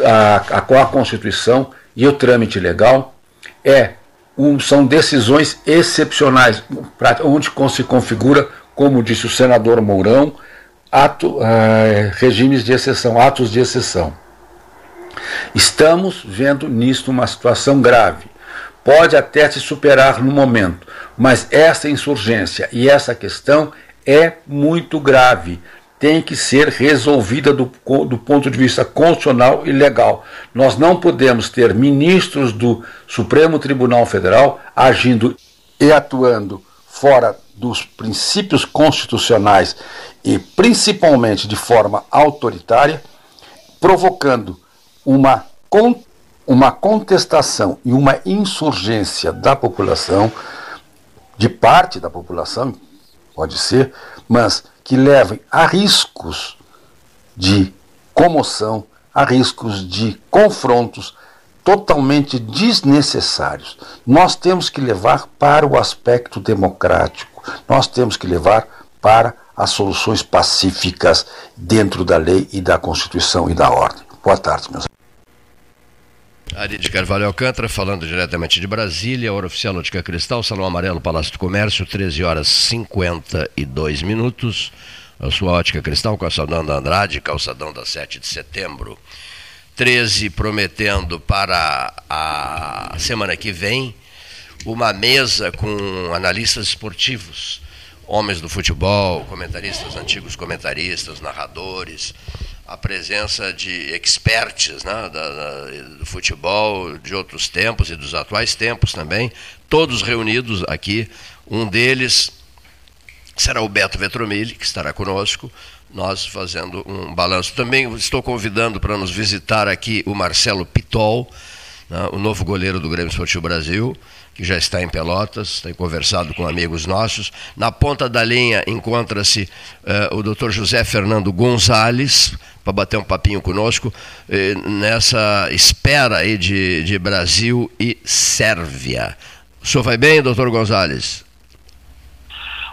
a, a, a Constituição e o trâmite legal, é um, são decisões excepcionais, onde se configura, como disse o senador Mourão, ato, uh, regimes de exceção, atos de exceção. Estamos vendo nisto uma situação grave. Pode até se superar no momento, mas essa insurgência e essa questão é muito grave. Tem que ser resolvida do, do ponto de vista constitucional e legal. Nós não podemos ter ministros do Supremo Tribunal Federal agindo e atuando fora dos princípios constitucionais e principalmente de forma autoritária, provocando uma, uma contestação e uma insurgência da população, de parte da população, pode ser, mas que levem a riscos de comoção, a riscos de confrontos totalmente desnecessários. Nós temos que levar para o aspecto democrático, nós temos que levar para as soluções pacíficas dentro da lei e da Constituição e da ordem. Boa tarde, meus Ari de Carvalho Alcântara, falando diretamente de Brasília, hora oficial Notica Cristal, Salão Amarelo, Palácio do Comércio, 13 horas 52 minutos. A sua ótica cristal, calçadão da Andrade, calçadão da 7 de setembro. 13 prometendo para a semana que vem uma mesa com analistas esportivos, homens do futebol, comentaristas, antigos comentaristas, narradores, a presença de experts né, da, da, do futebol de outros tempos e dos atuais tempos também, todos reunidos aqui. Um deles será o Beto Vetromilli, que estará conosco, nós fazendo um balanço. Também estou convidando para nos visitar aqui o Marcelo Pitol, né, o novo goleiro do Grêmio Esportivo Brasil, que já está em Pelotas, tem conversado com amigos nossos. Na ponta da linha encontra-se uh, o Dr. José Fernando Gonzalez, para bater um papinho conosco, eh, nessa espera aí de, de Brasil e Sérvia. O senhor vai bem, doutor Gonzalez?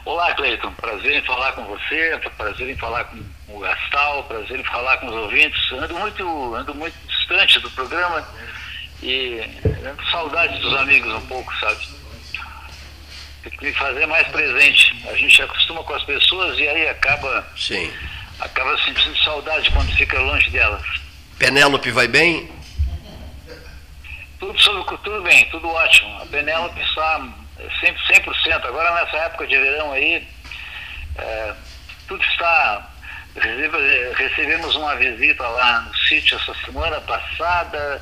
Olá, Cleiton. Prazer em falar com você, prazer em falar com o Gastal, prazer em falar com os ouvintes. Ando muito, ando muito distante do programa e saudade dos amigos um pouco, sabe? Tem que me fazer mais presente. A gente acostuma com as pessoas e aí acaba. Sim. Acaba sentindo saudade quando fica longe delas. Penélope vai bem? Tudo, tudo bem, tudo ótimo. A Penélope está 100%, 100%. Agora nessa época de verão aí, é, tudo está. Recebemos uma visita lá no sítio essa semana passada,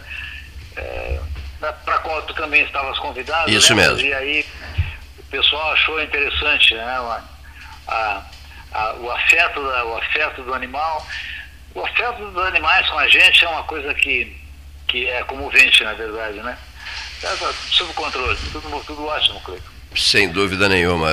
é, para qual tu também estavas convidado. Isso né? mesmo. E aí o pessoal achou interessante né? a, a, o, afeto da, o afeto do animal. O afeto dos animais com a gente é uma coisa que, que é comovente, na verdade, né? Tá sob controle, tudo, tudo ótimo, Cleiton. Sem dúvida nenhuma.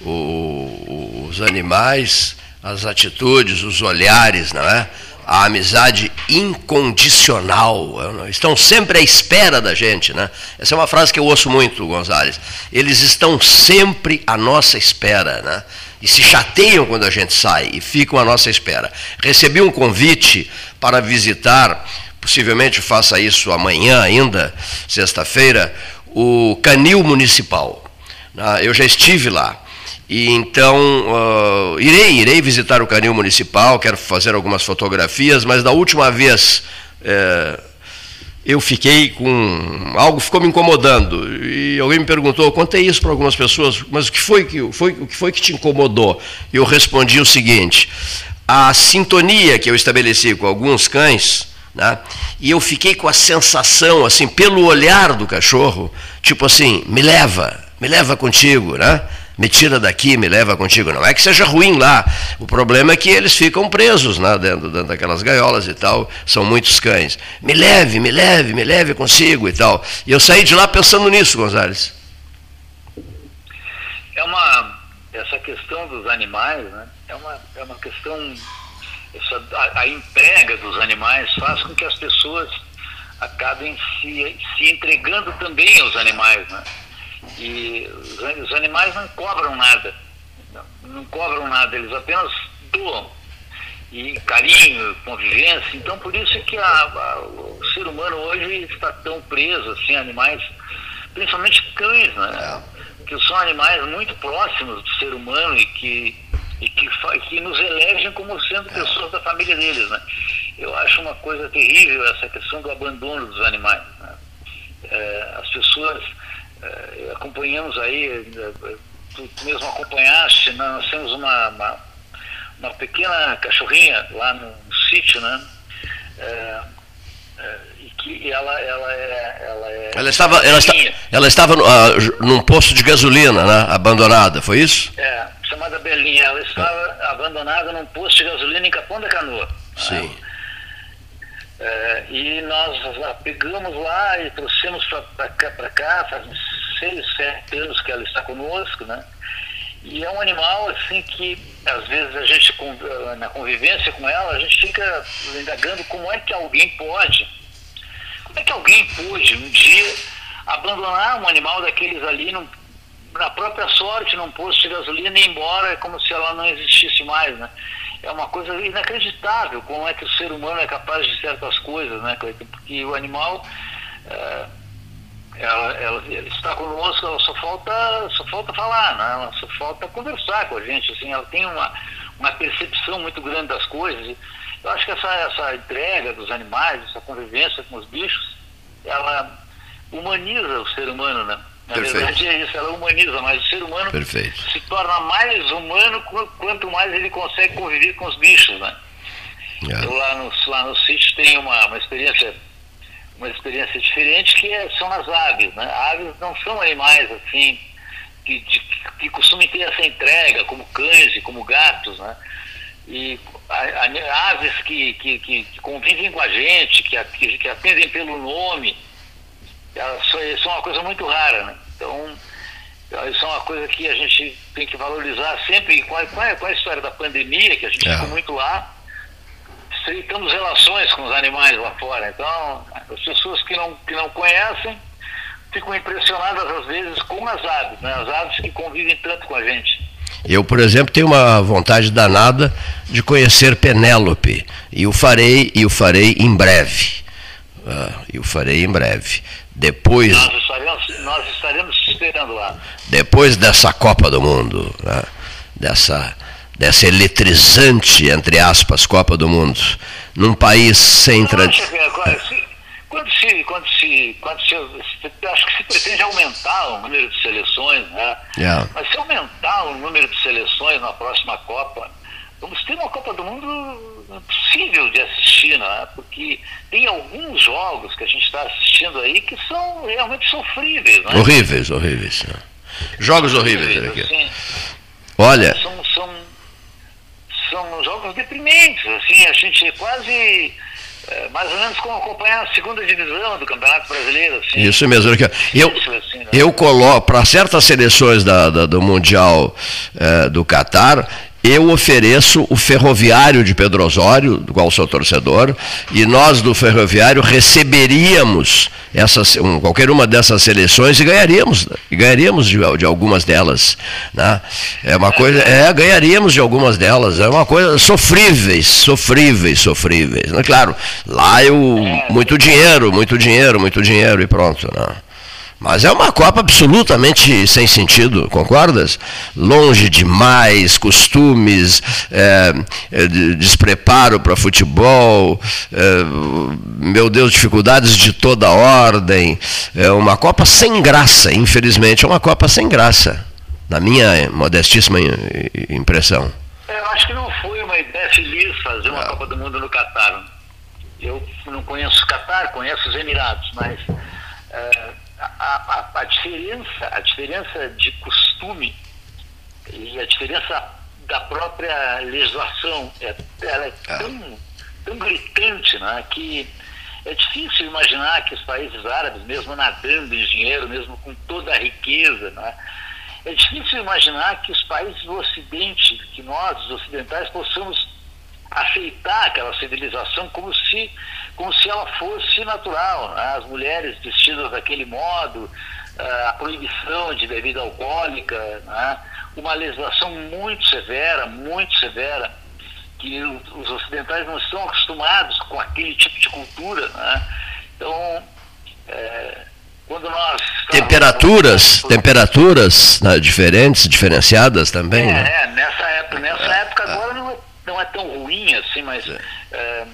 O, o, os animais, as atitudes, os olhares, não é? A amizade incondicional. Estão sempre à espera da gente, né? Essa é uma frase que eu ouço muito, Gonzales. Eles estão sempre à nossa espera, né? E se chateiam quando a gente sai e ficam à nossa espera. Recebi um convite para visitar possivelmente faça isso amanhã ainda, sexta-feira, o Canil Municipal. Ah, eu já estive lá. E então uh, irei, irei visitar o Canil Municipal, quero fazer algumas fotografias, mas da última vez é, eu fiquei com. algo ficou me incomodando. E alguém me perguntou, contei isso para algumas pessoas, mas o que foi que, foi, o que foi que te incomodou? Eu respondi o seguinte: a sintonia que eu estabeleci com alguns cães né? E eu fiquei com a sensação, assim, pelo olhar do cachorro, tipo assim, me leva, me leva contigo, né? Me tira daqui, me leva contigo. Não é que seja ruim lá. O problema é que eles ficam presos né, dentro, dentro daquelas gaiolas e tal. São muitos cães. Me leve, me leve, me leve consigo e tal. E eu saí de lá pensando nisso, Gonzales. É uma. Essa questão dos animais, né? É uma, é uma questão essa, a, a entrega dos animais faz com que as pessoas acabem se, se entregando também aos animais. Né? E os, animais não cobram nada, não, cobram nada, eles apenas doam. E carinho, convivência. Então, por isso é que a, a, o ser humano hoje está tão preso assim, a animais, principalmente cães, né? É. Que são animais muito próximos do ser humano e que e que, que nos elegem como sendo pessoas da família deles. Né? Eu acho uma coisa terrível essa questão do abandono dos animais. Né? É, as pessoas, é, acompanhamos aí, é, tu mesmo acompanhaste, né? nós temos uma, uma, uma, pequena cachorrinha lá no, no sítio, né? É, e que ela, ela é. Ela, é ela estava, ela, está, ela estava uh, num posto de gasolina, né? abandonada, foi isso? É chamada Belinha. Ela estava abandonada num posto de gasolina em Capão da Canoa. Sim. É, e nós pegamos lá e trouxemos para cá, cá, faz seis, sete anos que ela está conosco, né? E é um animal assim que às vezes a gente na convivência com ela a gente fica indagando como é que alguém pode, como é que alguém pôde um dia abandonar um animal daqueles ali num na própria sorte num posto de gasolina e ir embora é como se ela não existisse mais, né? É uma coisa inacreditável como é que o ser humano é capaz de certas coisas, né, Porque o animal, é, ela, ela, ela, está conosco, ela só falta, só falta falar, né? Ela só falta conversar com a gente, assim, ela tem uma, uma percepção muito grande das coisas. Eu acho que essa, essa entrega dos animais, essa convivência com os bichos, ela humaniza o ser humano, né? Na Perfeito. verdade é isso, ela humaniza, mas o ser humano Perfeito. se torna mais humano quanto mais ele consegue conviver com os bichos, né? É. Eu lá no, lá no sítio tenho uma, uma experiência uma experiência diferente que é, são as aves, né? Aves não são animais assim que, de, que costumam ter essa entrega como cães e como gatos, né? e a, a, aves que, que, que, convivem com a gente, que, que, que atendem pelo nome, elas são uma coisa muito rara, né? Então, isso é uma coisa que a gente tem que valorizar sempre. E com a, com a, história da pandemia, que a gente é. ficou muito lá, estreitamos relações com os animais lá fora. Então, as pessoas que não, que não conhecem ficam impressionadas às vezes com as aves, né? as aves que convivem tanto com a gente. Eu, por exemplo, tenho uma vontade danada de conhecer Penélope e o farei e o farei em breve. Ah, e o farei em breve. Depois. Nós estaremos, nós estaremos esperando lá. Depois dessa Copa do Mundo, né? dessa, dessa eletrizante, entre aspas, Copa do Mundo, num país sem tradição. Quando se, quando se, quando se, acho que se pretende aumentar o número de seleções, né? Yeah. Mas se aumentar o número de seleções na próxima Copa, vamos ter uma Copa do Mundo possível de assistir, né? Porque tem alguns jogos que a gente está assistindo aí que são realmente sofríveis, né? Horríveis, horríveis. Né? Jogos horríveis, horríveis aqui. Assim, Olha. São, são, são jogos deprimentes, assim, a gente quase é, mais ou menos como acompanhar a segunda divisão do Campeonato Brasileiro. Assim. Isso mesmo. Eu, assim, né? eu coloco, para certas seleções da, da, do Mundial é, do Catar, eu ofereço o Ferroviário de Pedro Osório, do qual sou torcedor, e nós do Ferroviário receberíamos essas, um, qualquer uma dessas seleções e ganharíamos, e ganharíamos de, de, algumas delas. Né? É uma coisa, é, ganharíamos de algumas delas, é uma coisa sofríveis, sofríveis, sofríveis. Né? Claro, lá eu, muito dinheiro, muito dinheiro, muito dinheiro e pronto. Né? Mas é uma Copa absolutamente sem sentido, concordas? Longe demais, costumes, é, é, despreparo para futebol, é, meu Deus, dificuldades de toda ordem. É uma Copa sem graça, infelizmente, é uma Copa sem graça, na minha modestíssima impressão. Eu acho que não foi uma ideia feliz fazer uma Copa do Mundo no Catar. Eu não conheço o Catar, conheço os Emirados, mas. É, a, a, a, diferença, a diferença de costume e a diferença da própria legislação, é, ela é ah. tão, tão gritante né, que é difícil imaginar que os países árabes, mesmo nadando em dinheiro, mesmo com toda a riqueza, né, é difícil imaginar que os países do Ocidente, que nós, os ocidentais, possamos aceitar aquela civilização como se como se ela fosse natural. Né? As mulheres vestidas daquele modo, eh, a proibição de bebida alcoólica, né? uma legislação muito severa, muito severa, que os ocidentais não estão acostumados com aquele tipo de cultura. Né? Então, é, quando nós. Temperaturas, temperaturas né, diferentes, diferenciadas também. É, né? é nessa época, nessa é, época agora não é, não é tão ruim assim, mas. É,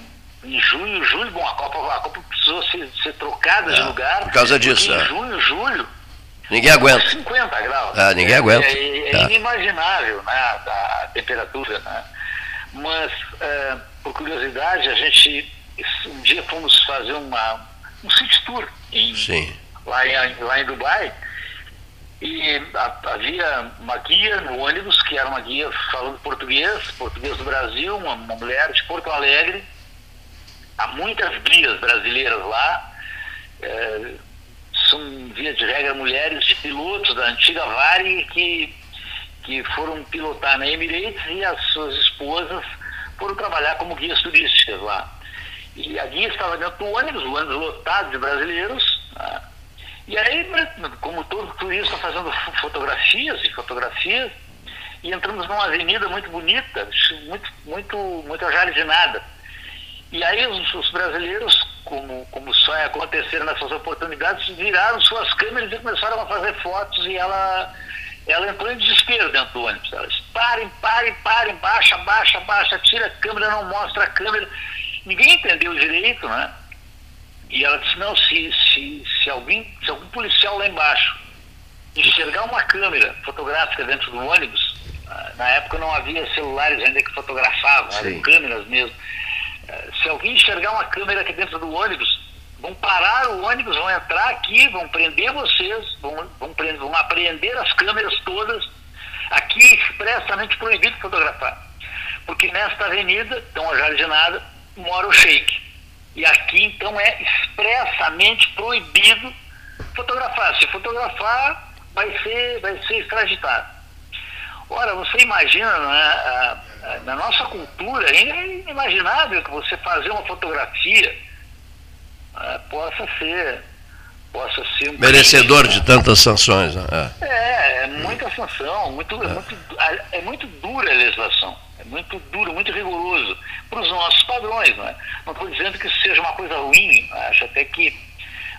em junho, julho, bom, a Copa, a Copa precisou ser, ser trocada é, de lugar. Por causa disso. Em é. junho, julho. Ninguém aguenta. 50 graus. É, ninguém aguenta. É, é, é inimaginável né, a, a temperatura. Né? Mas, é, por curiosidade, a gente um dia fomos fazer uma, um city tour em. Lá, em, lá em Dubai. E havia uma guia no ônibus, que era uma guia falando português, português do Brasil, uma, uma mulher de Porto Alegre, há muitas guias brasileiras lá, é, são, via de regra, mulheres de pilotos da antiga Varig que, que foram pilotar na Emirates e as suas esposas foram trabalhar como guias turísticas lá. E a guia estava dentro do ônibus, o ônibus lotado de brasileiros. Né? E aí, como todo turista fazendo fotografias e fotografias, e entramos numa avenida muito bonita, muito, muito, muito ajardinada e aí os, os, brasileiros, como, como só é acontecer nessas oportunidades, viraram suas câmeras e começaram a fazer fotos e ela, ela entrou em desespero dentro do ônibus. Ela disse, parem, parem, parem, baixa, baixa, baixa, tira a câmera, não mostra a câmera. Ninguém entendeu direito, né? E ela disse, não, se, se, se, alguém, se algum policial lá embaixo enxergar uma câmera fotográfica dentro do ônibus, ah, na época não havia celulares ainda que fotografavam, eram câmeras mesmo se alguém enxergar uma câmera aqui dentro do ônibus, vão parar o ônibus, vão entrar aqui, vão prender vocês, vão, vão, prender, vão apreender as câmeras todas. Aqui é expressamente proibido fotografar. Porque nesta avenida, tão ajardinada, mora o Sheik. E aqui, então, é expressamente proibido fotografar. Se fotografar, vai ser, vai ser extraditado. Ora, você imagina, né, na nossa cultura, é inimaginável que você fazer uma fotografia né, possa ser possa ser um merecedor de tantas sanções. Né? É. é, é muita sanção, muito, é. muito, é muito dura a legislação, é muito duro, muito rigoroso para os nossos padrões. Né? Não estou dizendo que isso seja uma coisa ruim, acho até que.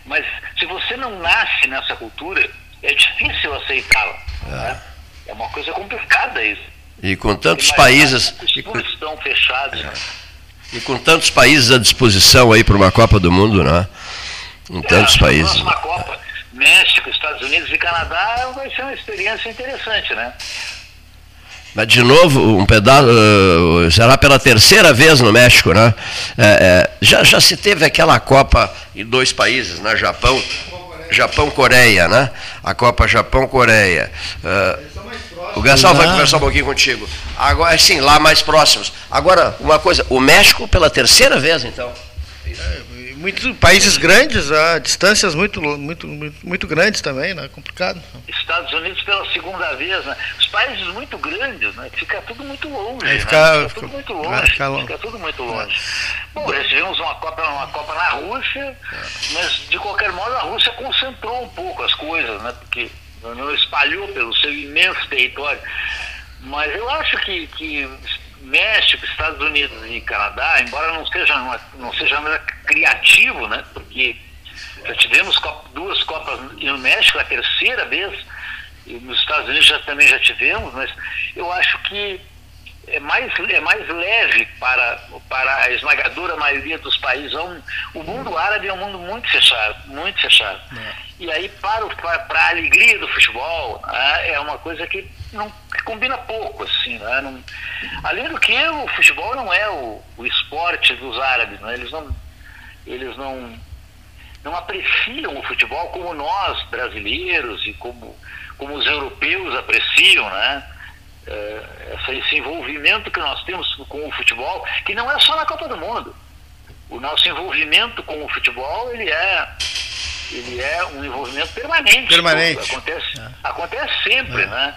Mas se você não nasce nessa cultura, é difícil aceitá-la. É. Né? É uma coisa complicada isso. E com tantos países. E com, estão fechados. Né? E com tantos países à disposição aí para uma Copa do Mundo, né? Em tantos é, países. Uma Copa, México, Estados Unidos e Canadá vai ser uma experiência interessante, né? Mas de novo, um pedaço uh, será pela terceira vez no México, né? É, é, já, já se teve aquela Copa em dois países, né? Japão, Japão Coreia, né? A Copa Japão Coreia. Uh, o Gassal vai conversar um pouquinho contigo. Agora, sim, lá mais próximos. Agora, uma coisa, o México pela terceira vez, então. É, muitos países grandes, a distâncias muito, muito, muito, muito grandes também, né? Complicado. Estados Unidos pela segunda vez, né? Os países muito grandes, né? Fica tudo muito longe. É, fica, né? fica, tudo muito longe. Fica, fica tudo muito longe. É. Bom, recebemos uma Copa, uma Copa na Rússia, é. mas de qualquer modo a Rússia concentrou um pouco as coisas, né? Porque não espalhou pelo seu imenso território. Mas eu acho que, que México, Estados Unidos e Canadá, embora não seja, não seja nada criativo, né? porque já tivemos duas Copas no México, a terceira vez, e nos Estados Unidos já, também já tivemos, mas eu acho que é mais, é mais leve para, para a esmagadora maioria dos países. É um, o mundo árabe é um mundo muito fechado, muito fechado. É. E aí, para, para, para a alegria do futebol, né, é uma coisa que, não, que combina pouco, assim. Né? Não, além do que, o futebol não é o, o esporte dos árabes. Né? Eles, não, eles não, não apreciam o futebol como nós, brasileiros, e como, como os europeus apreciam, né? É, esse envolvimento que nós temos com o futebol, que não é só na Copa do Mundo. O nosso envolvimento com o futebol, ele é, ele é um envolvimento permanente. Permanente. Acontece, é. acontece sempre, é. né?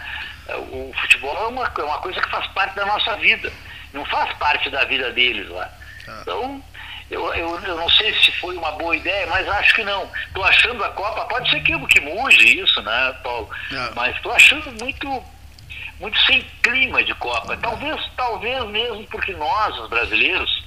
O futebol é uma, é uma coisa que faz parte da nossa vida. Não faz parte da vida deles lá. É. Então, eu, eu, eu, não sei se foi uma boa ideia, mas acho que não. Estou achando a Copa, pode ser que, que mude isso, né, Paulo? É. Mas estou achando muito muito sem clima de Copa. Talvez, talvez mesmo porque nós, os brasileiros,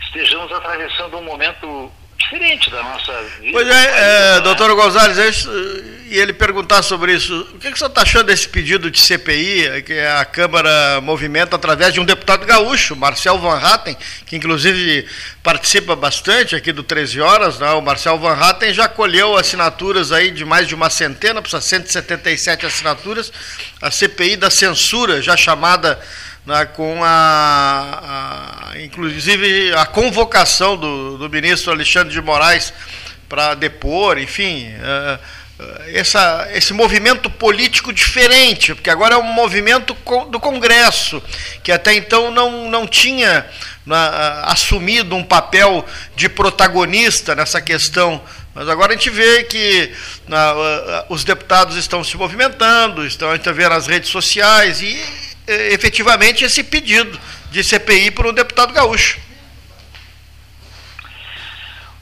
estejamos atravessando um momento diferente da nossa vida. Pois é, é doutor Gonzalez, é e ele perguntar sobre isso. O que, que você está achando desse pedido de CPI que a Câmara movimenta através de um deputado gaúcho, Marcel Van Hatten, que inclusive participa bastante aqui do 13 Horas. Né? O Marcel Van Hatten já colheu assinaturas aí de mais de uma centena, precisa 177 assinaturas. A CPI da censura, já chamada né, com a, a, inclusive a convocação do, do ministro Alexandre de Moraes para depor, enfim, uh, essa, esse movimento político diferente, porque agora é um movimento do Congresso, que até então não, não tinha uh, assumido um papel de protagonista nessa questão. Mas agora a gente vê que uh, os deputados estão se movimentando, estão a gente vê nas redes sociais e efetivamente esse pedido de CPI por um deputado gaúcho.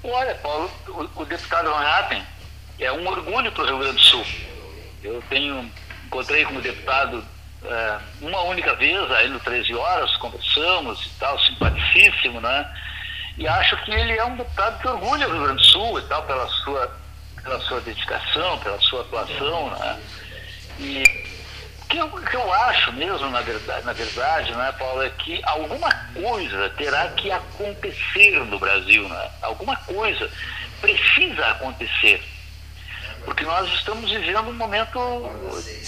Olha, Paulo, o, o deputado Van é um orgulho para o Rio Grande do Sul. Eu tenho, encontrei como deputado é, uma única vez, aí no 13 horas, conversamos e tal, simpaticíssimo, né? E acho que ele é um deputado que orgulha o Rio Grande do Sul e tal, pela sua, pela sua dedicação, pela sua atuação, né? E que eu, que eu acho mesmo, na verdade, na verdade, né, Paulo, é que alguma coisa terá que acontecer no Brasil, né? Alguma coisa precisa acontecer. Porque nós estamos vivendo um momento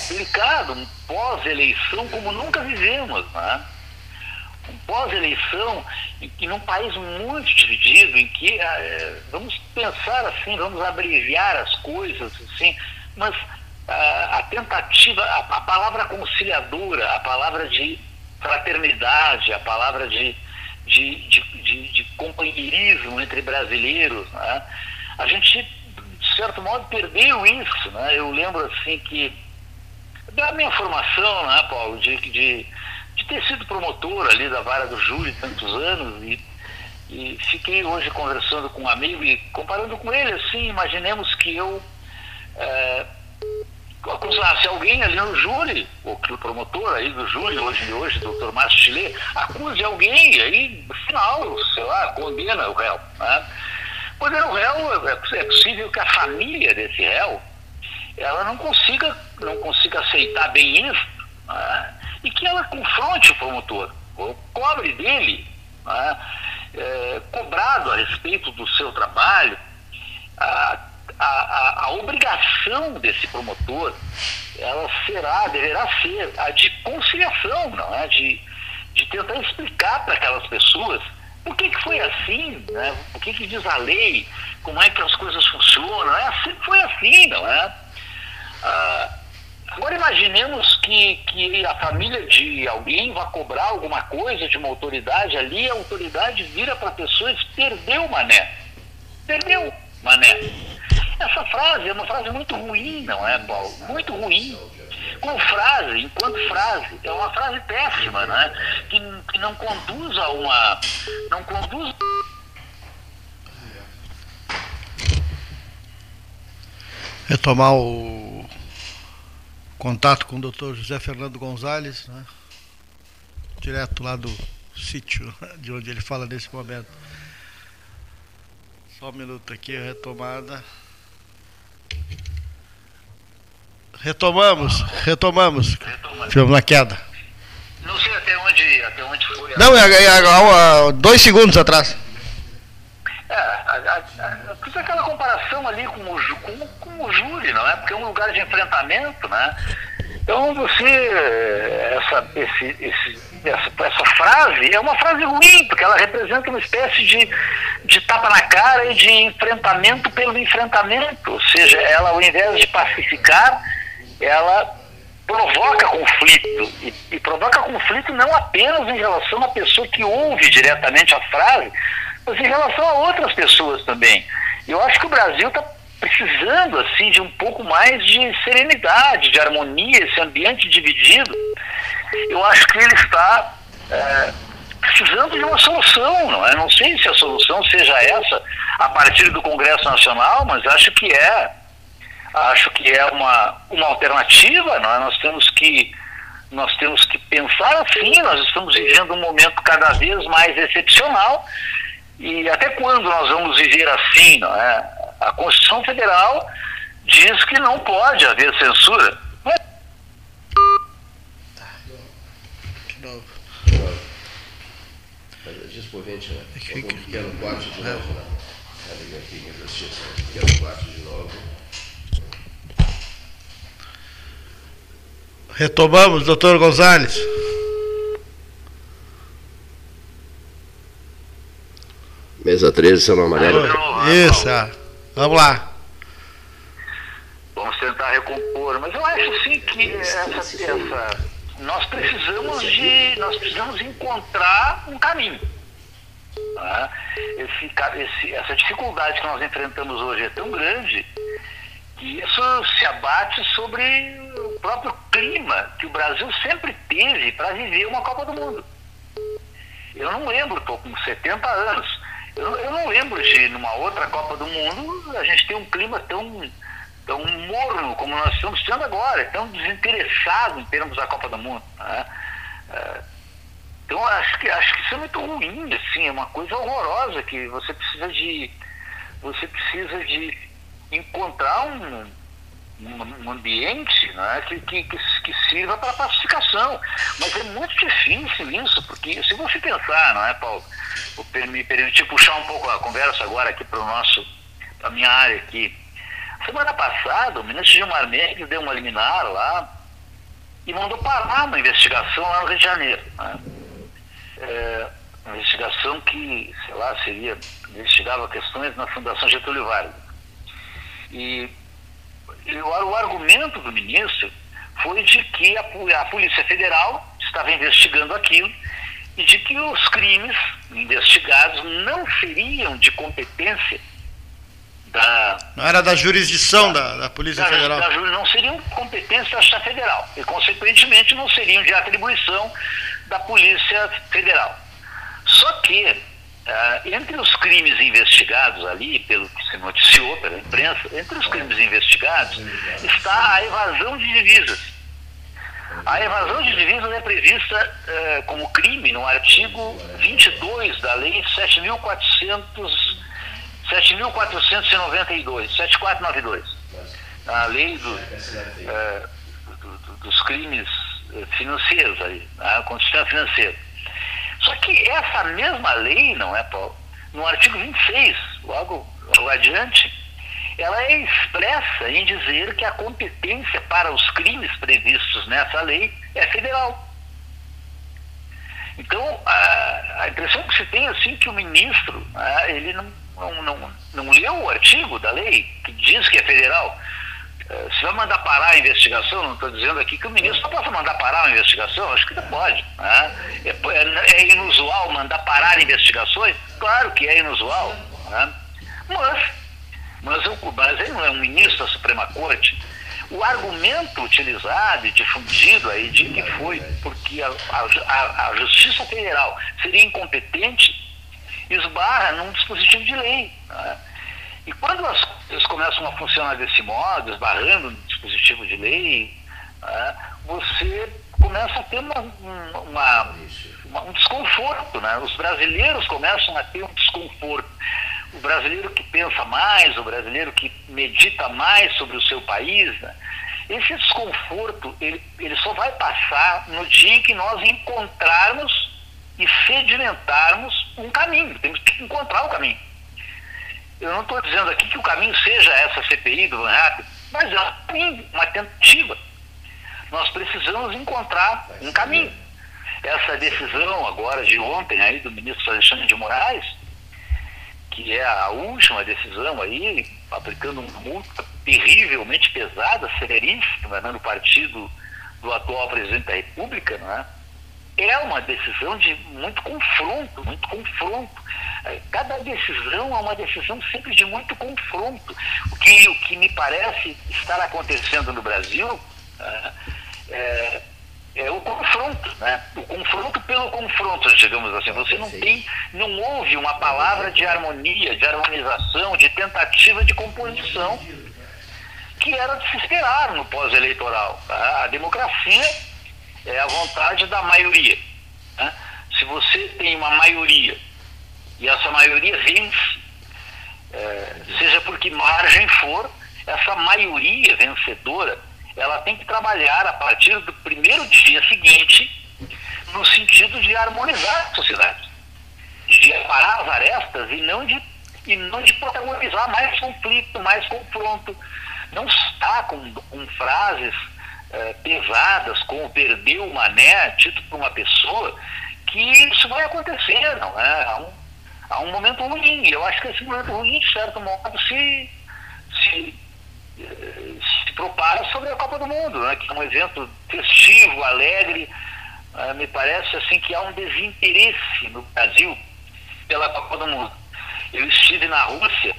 delicado, um pós-eleição como nunca vivemos, né? Um pós-eleição em, num país muito dividido, em que é, vamos pensar assim, vamos abreviar as coisas assim, mas a, tentativa, a, a, palavra conciliadora, a palavra de fraternidade, a palavra de, de, de, de, de companheirismo entre brasileiros. Né? A gente, de certo modo, perdeu isso. Né? Eu lembro assim que, da minha formação, né, Paulo, de, de, de ter sido promotor ali da vara do júri tantos anos e, e fiquei hoje conversando com um amigo e comparando com ele, assim, imaginemos que eu é, acusasse alguém ali no júri, o promotor aí do júri, hoje hoje, doutor Márcio Chile, acuse alguém, aí, final, sei lá, condena o réu. Né? Condena o réu, é, é possível que a família desse réu, ela não consiga, não consiga aceitar bem isso, né? e que ela confronte o promotor, ou cobre dele, né? é, cobrado a respeito do seu trabalho, a, a, a, a obrigação desse promotor, ela será, deverá ser a de conciliação, não é? De, de tentar explicar para aquelas pessoas por que, que foi assim, né? o que, que diz a lei, como é que as coisas funcionam. É assim, foi assim, não é? Ah, agora imaginemos que, que a família de alguém vá cobrar alguma coisa de uma autoridade ali, a autoridade vira para a pessoa e diz, perdeu mané. Perdeu mané. Essa frase é uma frase muito ruim, não é, Paulo? Muito ruim. Como frase, enquanto frase, é uma frase péssima, né? Que, que não conduz a uma. Não conduz. Retomar o contato com o doutor José Fernando Gonzalez, né? direto lá do sítio de onde ele fala nesse momento. Só um minuto aqui, retomada. Retomamos, retomamos. Tivemos na queda. Não sei até onde, até onde foi. Não, é, é, é, dois segundos atrás. É, a, a, fiz aquela comparação ali com o, com, com o júri, não é? Porque é um lugar de enfrentamento, né? Então você, essa, esse, esse, essa, essa frase é uma frase ruim, porque ela representa uma espécie de, de tapa na cara e de enfrentamento pelo enfrentamento. Ou seja, ela ao invés de pacificar, ela provoca conflito. E, e, provoca conflito não apenas em relação à pessoa que ouve diretamente a frase, mas em relação a outras pessoas também. Eu acho que o Brasil está precisando assim de um pouco mais de serenidade, de harmonia, esse ambiente dividido. Eu acho que ele está é, precisando de uma solução, não é? Não sei se a solução seja essa a partir do Congresso Nacional, mas acho que é acho que é uma, uma alternativa, não é? nós temos que nós temos que pensar assim, nós estamos vivendo um momento cada vez mais excepcional e até quando nós vamos viver assim, não é? A Constituição Federal diz que não pode haver censura. Mas... Diz por gente, né? Um pequeno corte de novo, né? Aqui em justiça. Pequeno corte de novo. Retomamos, doutor Gonzalez. Mesa 13, São Amarelo. Isso, é. vamos lá. Vamos tentar recompor, mas eu acho sim que essa, essa, nós precisamos de. Nós precisamos encontrar um caminho. Tá? Esse, esse, essa dificuldade que nós enfrentamos hoje é tão grande que isso se abate sobre o próprio clima que o Brasil sempre teve para viver uma Copa do Mundo. Eu não lembro, estou com 70 anos, eu, eu, não lembro de numa outra Copa do Mundo a gente ter um clima tão, tão morno como nós estamos tendo agora, tão desinteressado em termos da Copa do Mundo. Né? É, então acho que, acho que isso é muito ruim, assim, é uma coisa horrorosa que você precisa de. Você precisa de encontrar um, um ambiente né, que, que, que, sirva para pacificação. Mas é muito difícil isso, porque se você pensar, não é, Paulo? Vou me permitir puxar um pouco a conversa agora aqui para o nosso, para a minha área aqui. Semana passada, o ministro Gilmar Mendes deu uma liminar lá e mandou parar uma investigação lá no Rio de Janeiro. Né? É, uma investigação que, sei lá, seria, investigava questões na Fundação Getúlio Vargas. E, e o, o, argumento do ministro foi de que a, a Polícia Federal estava investigando aquilo e de que os crimes investigados não seriam de competência da. Não era da jurisdição da, da Polícia da, Federal. da não seriam competência da Justiça Federal e, consequentemente, não seriam de atribuição da Polícia Federal. Só que, ah, entre os crimes investigados ali, pelo que se noticiou pela imprensa, entre os crimes investigados está a evasão de divisas. A evasão de divisas é prevista eh, como crime no artigo 22 da Lei 7.400 7.492, 7492, a lei do, eh, do- do- dos crimes eh, financeiros, aí, a Constituição Financeira. Só que essa mesma lei, não é, Paulo? No artigo 26, logo, logo adiante, ela é expressa em dizer que a competência para os crimes previstos nessa lei é federal. Então, a, a impressão que se tem é assim que o ministro, ah, ele não, não, não, não leu o artigo da lei que diz que é federal. Se vai mandar parar a investigação, não estou dizendo aqui que o ministro não possa mandar parar a investigação, acho que não pode. né? É, é- é inusual mandar parar investigações? Claro que é inusual. né? Mas, mas, o- mas ele não é um ministro da Suprema Corte. O argumento utilizado e difundido aí de que foi porque a, a- a Justiça Federal seria incompetente esbarra num dispositivo de lei. né? E quando as coisas começam a funcionar desse modo, esbarrando no dispositivo de lei, né, você começa a ter uma, um- uma- uma- um desconforto. Né? Os brasileiros começam a ter um desconforto. O brasileiro que pensa mais, o brasileiro que medita mais sobre o seu país, né? esse desconforto ele, ele só vai passar no dia em que nós encontrarmos e sedimentarmos um caminho. Temos que encontrar o caminho. Eu não estou dizendo aqui que o caminho seja essa CPI do Van Hatten, mas é um caminho, uma tentativa. Nós precisamos encontrar um caminho. Essa decisão agora de ontem aí do ministro Alexandre de Moraes, que é a última decisão aí, aplicando uma multa terrivelmente pesada, severíssima né, no partido do atual presidente da República, não é? É uma decisão de muito confronto, muito confronto. Eh, Cada decisão é uma decisão sempre de muito confronto. O que, o que me parece estar acontecendo no Brasil ah, é, é o confronto, né? O confronto pelo confronto, digamos assim. Você não tem, não houve uma palavra de harmonia, de harmonização, de tentativa de composição que era de se esperar no pós-eleitoral. tá? A democracia é a vontade da maioria. né? Se você tem uma maioria e essa maioria vence, é, seja por que margem for, essa maioria vencedora, ela tem que trabalhar a partir do primeiro dia seguinte no sentido de harmonizar a sociedade, de parar as arestas e não de, e não de protagonizar mais conflito, mais confronto. Não está com, com frases eh, pesadas, como perdeu o mané, dito por uma pessoa, que isso vai acontecer, não é? Há um, há um momento ruim. Eu acho que esse momento ruim, de certo modo, se, se, eh, se propaga sobre a Copa do Mundo, né? que é um evento festivo, alegre. Eh, me parece assim que há um desinteresse no Brasil pela Copa do Mundo. Eu estive na Rússia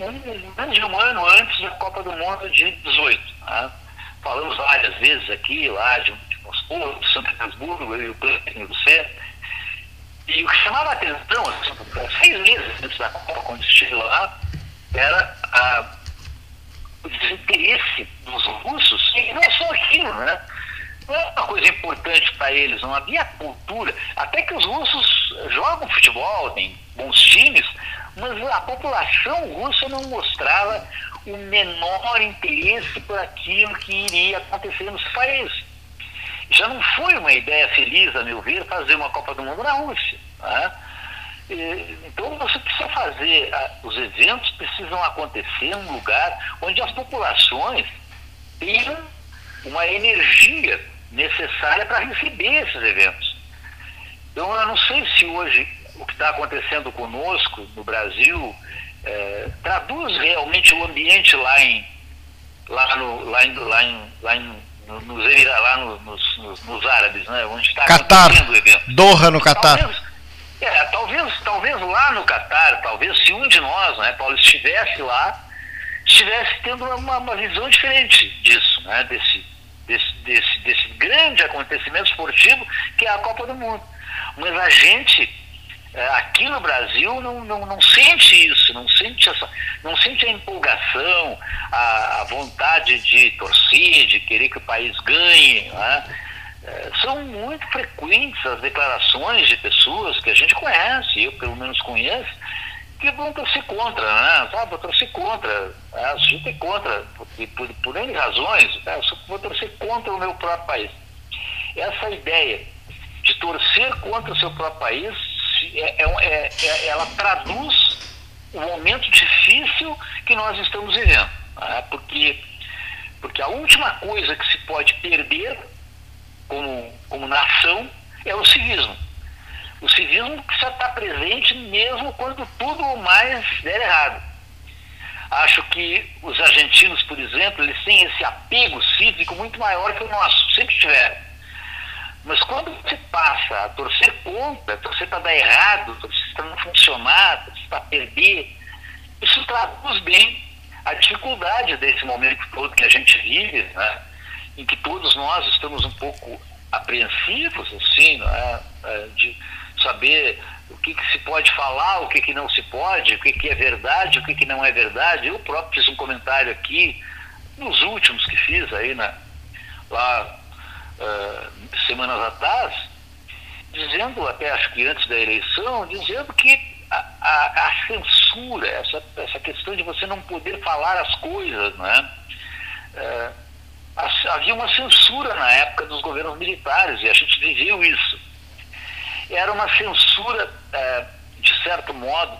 um, de um ano antes da Copa do Mundo de 18. Né? Falamos várias vezes aqui, lá de, Moscou, de São Petersburgo, eu e o Cleiton e você. E o que chamava a atenção, assim, seis meses antes da Copa, quando estive lá, era a, o desinteresse dos russos, e não só aquilo, né? Não é uma coisa importante para eles, não havia cultura. Até que os russos jogam futebol, têm bons times, mas a população russa não mostrava o menor interesse por aquilo que iria acontecer nos países. Já não foi uma ideia feliz, a meu ver, fazer uma Copa do Mundo na Rússia. Né? Então você precisa fazer, os eventos precisam acontecer em um lugar onde as populações tenham uma energia necessária para receber esses eventos. Então eu não sei se hoje o que está acontecendo conosco no Brasil eh, traduz realmente o ambiente lá em lá no lá em, lá em, lá em nos Emirados, lá nos, nos, nos, árabes, né? Onde está Catar, Doha no Catar. Talvez, é, talvez, talvez lá no Catar, talvez se um de nós, né, Paulo, estivesse lá, estivesse tendo uma, uma visão diferente disso, né? Desse, desse, desse, desse grande acontecimento esportivo que é a Copa do Mundo. Mas a gente é, aqui no Brasil não, não, não sente isso, não sente, essa, não sente a empolgação, a, a vontade de torcer, de querer que o país ganhe. Né? É, são muito frequentes as declarações de pessoas que a gente conhece, eu pelo menos conheço, que vão torcer contra, né? Sabe, vou torcer contra, né? a gente é contra, por, por, por N razões, né? eu vou torcer contra o meu próprio país. Essa ideia de torcer contra o seu próprio país é, é, é, é, ela traduz o momento difícil que nós estamos vivendo. Né? Porque, porque a última coisa que se pode perder como, como nação é o civismo. O civismo precisa estar presente mesmo quando tudo mais der errado. Acho que os argentinos, por exemplo, eles têm esse apego cívico muito maior que o nosso, sempre tiveram. Mas quando você passa a torcer contra, torcer para dar errado, torcer para não funcionar, torcer para perder, isso traduz bem a dificuldade desse momento todo que a gente vive, né? em que todos nós estamos um pouco apreensivos, assim, né? de saber o que, que, se pode falar, o que, que não se pode, o que, que é verdade, o que, que não é verdade. Eu próprio fiz um comentário aqui, nos últimos que fiz aí, né? lá uh, semanas atrás, dizendo, até acho que antes da eleição, dizendo que a, a, a censura, essa, essa questão de você não poder falar as coisas, né? Uh, havia uma censura na época dos governos militares e a gente viveu isso. Era uma censura, uh, de certo modo,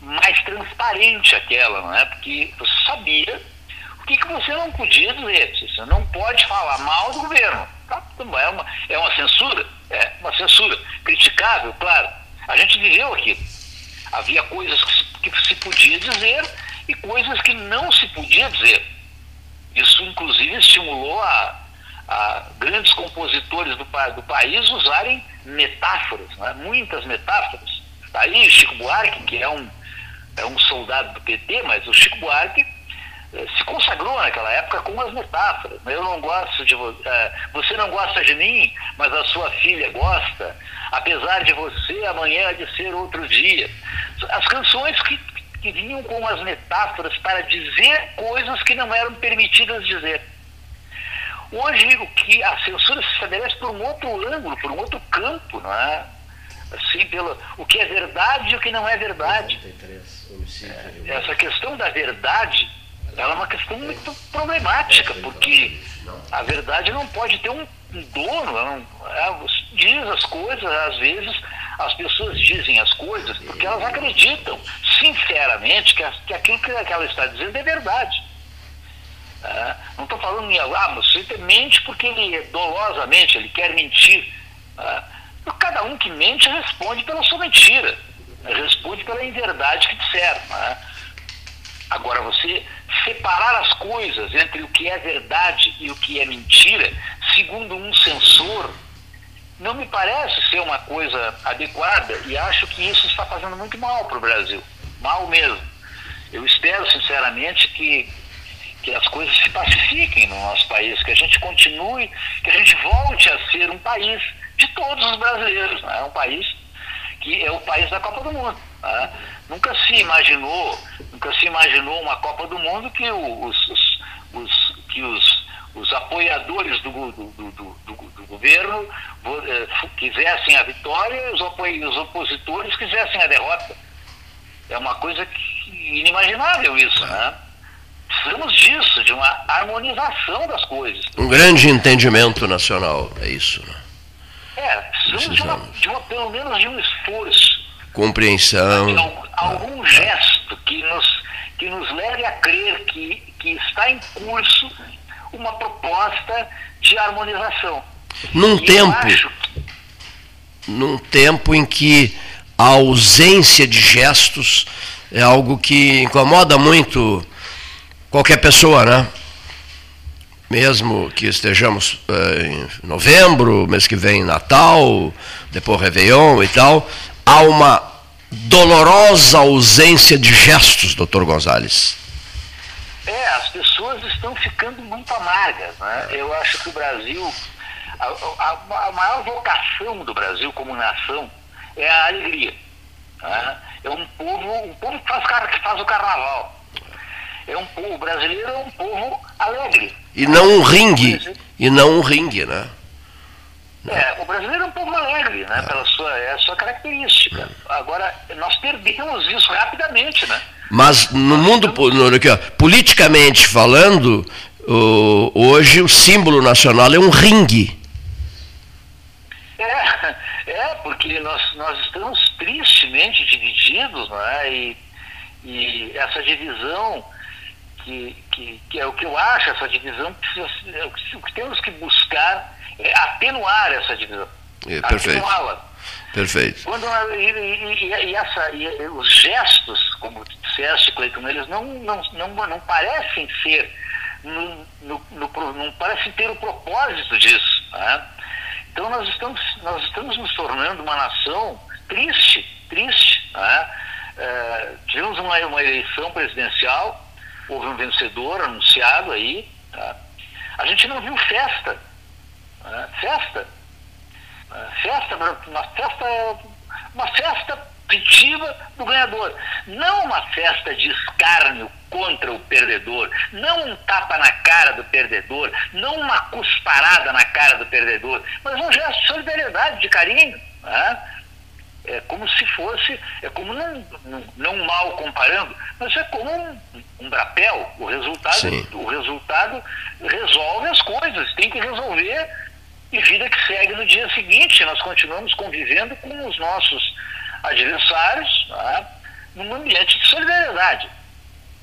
mais transparente aquela, não é? Porque você sabia o que, que você não podia dizer. Você não pode falar mal do governo. Tá? É, uma, é uma censura? É uma censura. Criticável, claro. A gente viveu aqui. Havia coisas que se, que se podia dizer e coisas que não se podia dizer. Isso, inclusive, estimulou a, a grandes compositores do, do país usarem metáforas, né? muitas metáforas. Tá aí Chico Buarque, que é um, é um soldado do PT, mas o Chico Buarque se consagrou naquela época com as metáforas. Eu não gosto de é, você não gosta de mim, mas a sua filha gosta. Apesar de você, amanhã de ser outro dia. As canções que, que vinham com as metáforas para dizer coisas que não eram permitidas dizer. Hoje o que a censura se estabelece por um outro ângulo, por um outro campo, não é? Assim, pelo, o que é verdade e o que não é verdade. É, essa questão da verdade ela é uma questão muito problemática, porque a verdade não pode ter um, dono, não, é, diz as coisas, às vezes as pessoas dizem as coisas porque elas acreditam, sinceramente, que, que aquilo que ela está dizendo é verdade. É, não estou falando em ah, mas você mente porque ele dolosamente, ele quer mentir. É, cada um que mente responde pela sua mentira, responde pela inverdade que disser. É? Agora, você separar as coisas entre o que é verdade e o que é mentira, segundo um censor, não me parece ser uma coisa adequada e acho que isso está fazendo muito mal para o Brasil. Mal mesmo. Eu espero, sinceramente, que, que as coisas se pacifiquem no nosso país, que a gente continue, que a gente volte a ser um país de todos os brasileiros. Né? Um país que é o país da Copa do Mundo. Né? Nunca se imaginou, nunca se imaginou uma Copa do Mundo que os, os, os que os, os apoiadores do, do, do, do, do governo eh, quisessem a vitória e os, os opositores quisessem a derrota. É uma coisa que, inimaginável isso, né? Precisamos disso, de uma harmonização das coisas. Um grande entendimento nacional, é isso, né? É, precisamos, De, uma, de uma, pelo menos de um esforço. Compreensão. Algum, algum gesto que nos, que nos leve a crer que, que está em curso uma proposta de harmonização. Num e tempo. Num tempo em que a ausência de gestos é algo que incomoda muito qualquer pessoa, né? mesmo que estejamos uh, em novembro, mês que vem Natal, depois Réveillon e tal, há uma dolorosa ausência de gestos, doutor Gonzalez. É, as pessoas estão ficando muito amargas. Né? Eu acho que o Brasil, a, a, a maior vocação do Brasil como nação é a alegria. Né? É um povo, um povo que faz, que faz o carnaval. É um povo, o brasileiro é um povo alegre. E não um ringue. E não um ringue, né? É, o brasileiro é um povo alegre, né? Pela sua, é a sua característica. Agora, nós perdemos isso rapidamente, né? Mas no mundo, no, aqui, ó, politicamente falando, o, hoje o símbolo nacional é um ringue. É, é porque nós, nós estamos tristemente divididos, né? E, e essa divisão, que, que, que, é o que eu acho, essa divisão, precisa, é o que temos que buscar é atenuar essa divisão. É, perfeito. Perfeito. Quando, e, e, e, essa, e os gestos, como disseste, Cleiton, eles não, não, não, não parecem ser, no, no, no, não parecem ter o propósito disso. Né? Então nós estamos, nós estamos nos tornando uma nação triste, triste. Né? É, tivemos uma, uma eleição presidencial, houve um vencedor anunciado aí. Tá? A gente não viu festa. Né? Festa festa, uma festa, uma festa peditiva do ganhador. Não uma festa de escárnio contra o perdedor, não um tapa na cara do perdedor, não uma cusparada na cara do perdedor, mas um gesto de solidariedade, de carinho. Né? É como se fosse, é como não, não, não mal comparando, mas é como um, um brapel. O resultado, o resultado resolve as coisas, tem que resolver e vida que segue no dia seguinte. Nós continuamos convivendo com os nossos adversários tá? num ambiente de solidariedade.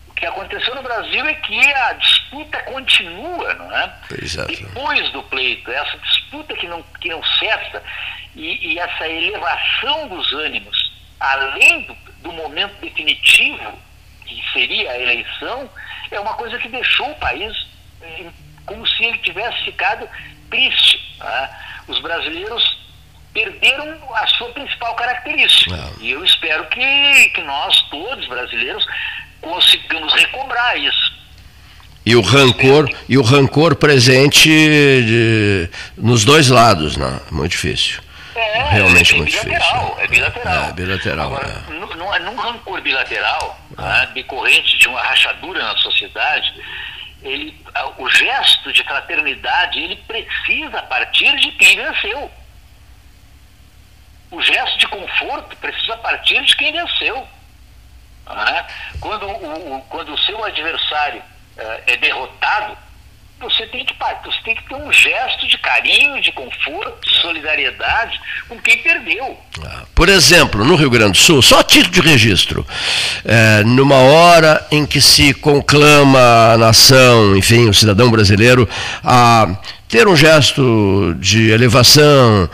O que aconteceu no Brasil é que a disputa continua, não é? Exato. Depois do pleito, essa disputa que não, que não cessa e, e essa elevação dos ânimos, além do, do momento definitivo, que seria a eleição, é uma coisa que deixou o país eh, como se ele tivesse ficado triste. Né? Os brasileiros perderam a sua principal característica. Não. E eu espero que, que nós, todos brasileiros, consigamos recobrar isso. E o rancor, e o rancor presente de, nos dois lados, né? Muito difícil. É, Realmente é muito bilateral, difícil. É bilateral. É bilateral. Agora, é. Num, num rancor bilateral, né, decorrente de uma rachadura na sociedade, ele, o gesto de fraternidade ele precisa partir de quem venceu. O gesto de conforto precisa partir de quem venceu. É? Quando, o, quando o seu adversário uh, é derrotado, você tem, que, você tem que ter um gesto de carinho, de conforto, de solidariedade com quem perdeu. Ah, por exemplo, no Rio Grande do Sul, só título de registro, é, numa hora em que se conclama a nação, enfim, o cidadão brasileiro, a ter um gesto de elevação,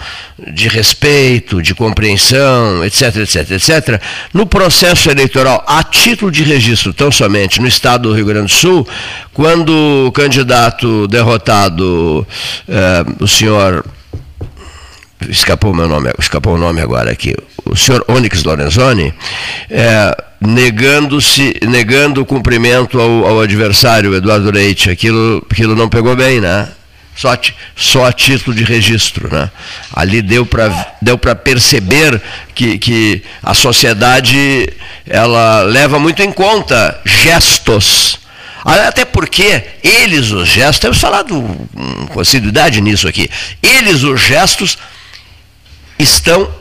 de respeito, de compreensão, etc, etc, etc, no processo eleitoral, a título de registro, tão somente no estado do Rio Grande do Sul, quando o candidato derrotado, eh, o senhor escapou meu nome, escapou o nome agora aqui, o senhor Onyx Lorenzoni, é, negando-se, negando o cumprimento ao, ao, adversário, Eduardo Leite, aquilo, aquilo não pegou bem, né? Só, só a título de registro. Né? Ali deu para deu perceber que, que a sociedade ela leva muito em conta gestos. Até porque eles, os gestos, temos falado com assiduidade nisso aqui, eles, os gestos, estão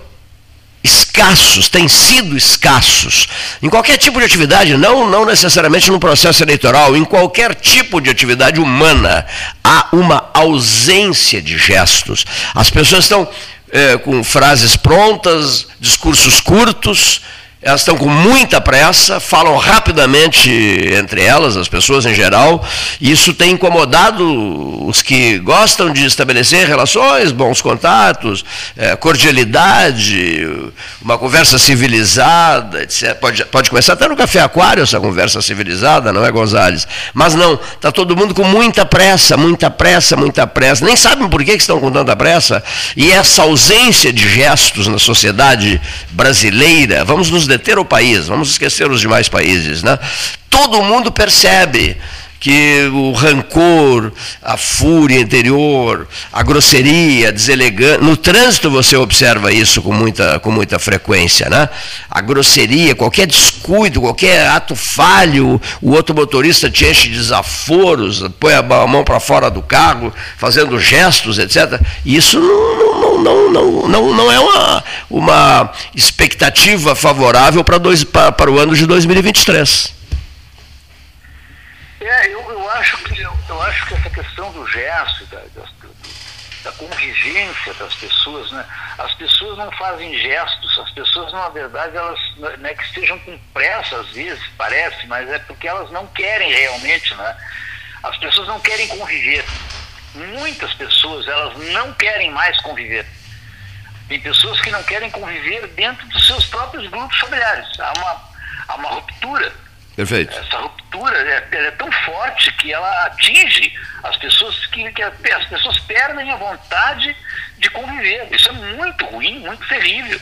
escassos, têm sido escassos. Em qualquer tipo de atividade, não, não necessariamente no processo eleitoral, em qualquer tipo de atividade humana, há uma ausência de gestos. As pessoas estão é, com frases prontas, discursos curtos, elas estão com muita pressa, falam rapidamente entre elas, as pessoas em geral, e isso tem incomodado os que gostam de estabelecer relações, bons contatos, é, cordialidade, uma conversa civilizada, etc. Pode, pode começar até no Café Aquário essa conversa civilizada, não é, Gonzales? Mas não, está todo mundo com muita pressa, muita pressa, muita pressa. Nem sabem por que, que estão com tanta pressa, e essa ausência de gestos na sociedade brasileira, vamos nos deter o país, vamos esquecer os demais países, né? Todo mundo percebe que o rancor, a fúria interior, a grosseria, a deselegância. No trânsito você observa isso com muita, com muita frequência, né? A grosseria, qualquer descuido, qualquer ato falho, o outro motorista te enche de desaforos, põe a mão para fora do carro, fazendo gestos, etc. Isso não, não, não, não, não é uma, uma expectativa favorável para, dois, para, para o ano de 2023. É, eu, eu, acho que, eu, eu, acho que essa questão do gesto, da, da, convivência das pessoas, né? as pessoas não fazem gestos, as pessoas, na verdade, elas não é que estejam com pressa às vezes, parece, mas é porque elas não querem realmente, né? As pessoas não querem conviver. Muitas pessoas, elas não querem mais conviver. Tem pessoas que não querem conviver dentro dos seus próprios grupos familiares. Há uma, há uma ruptura Perfeito. Essa ruptura é, é, tão forte que ela atinge as pessoas que, que, as pessoas perdem a vontade de conviver. Isso é muito ruim, muito terrível.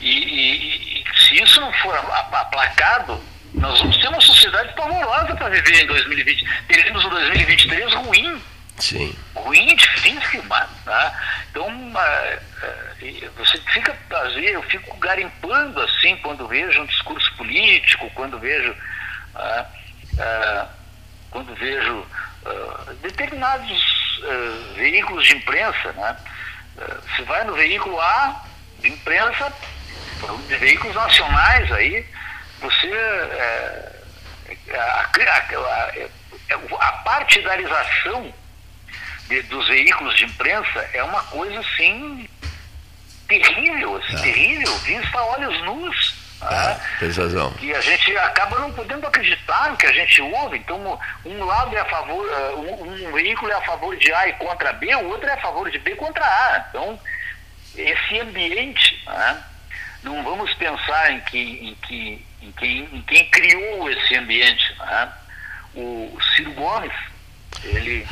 E, e, e se isso não for aplacado, nós vamos ter uma sociedade pavorosa para viver em 2020. Teremos um 2023 ruim. Sim. Ruim, difícil, tá? Então, uh, você fica, às vezes, eu fico garimpando assim quando vejo um discurso político, quando vejo, uh, uh, quando vejo determinados veículos de imprensa, né? você vai no veículo A de imprensa, de veículos nacionais aí, você a, a, a partidarização de, dos veículos de imprensa é uma coisa assim terrível, assim, é. terrível, vista a olhos nus. Ah, tem razão. E a gente acaba não podendo acreditar no que a gente ouve. Então, um lado é a favor, eh, um, um, veículo é a favor de A e contra B, o outro é a favor de B contra A. Então, esse ambiente, né, não vamos pensar em, que, em, que, em, quem, em quem criou esse ambiente. Né? O Ciro Gomes, ele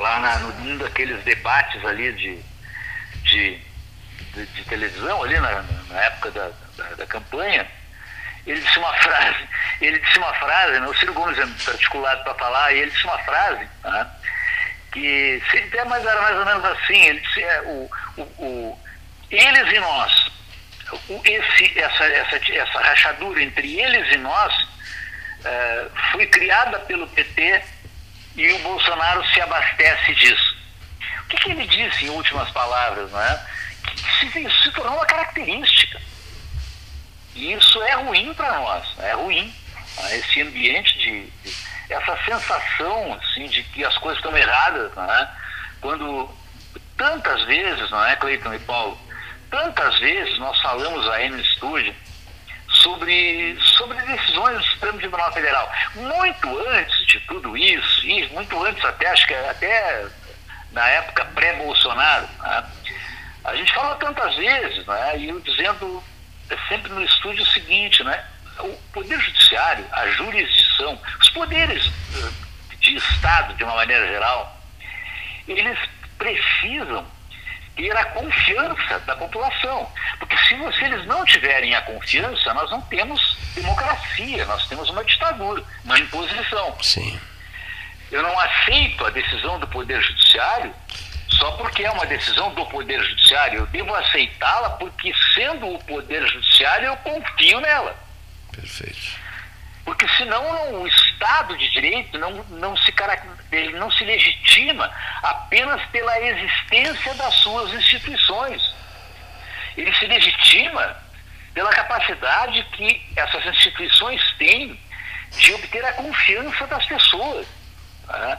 lá na, num daqueles debates ali de, de, de, de televisão, ali na, na época da, da, da, campanha, ele disse uma frase, ele disse uma frase, né, o Ciro Gomes é articulado para falar, e ele disse uma frase, né, que até mais, era mais ou menos assim, ele disse, é, o, o, o, eles e nós, o, esse, essa, essa, essa rachadura entre eles e nós é, foi criada pelo PT e o Bolsonaro se abastece disso. O que, que ele disse em últimas palavras, não é? Que se, se tornou uma característica. E isso é ruim para nós, é ruim. É? Esse ambiente de, de, essa sensação assim, de que as coisas estão erradas, não é? Quando tantas vezes, não é, Cleiton e Paulo, tantas vezes nós falamos aí no estúdio sobre, sobre decisões do Supremo Tribunal Federal. Muito antes de tudo isso, e muito antes até, acho que até na época pré-Bolsonaro, né, a gente fala tantas vezes, né, e eu dizendo sempre no estúdio o seguinte, né, o Poder Judiciário, a jurisdição, os poderes eh, de Estado, de uma maneira geral, eles precisam ter a confiança da população. Porque se, se eles não tiverem a confiança, nós não temos democracia, nós temos uma ditadura, uma imposição. Sim. Eu não aceito a decisão do Poder Judiciário só porque é uma decisão do Poder Judiciário. Eu devo aceitá-la porque, sendo o Poder Judiciário, eu confio nela. Perfeito porque senão o Estado de Direito não, não, se, ele não se legitima apenas pela existência das suas instituições. Ele se legitima pela capacidade que essas instituições têm de obter a confiança das pessoas. Né?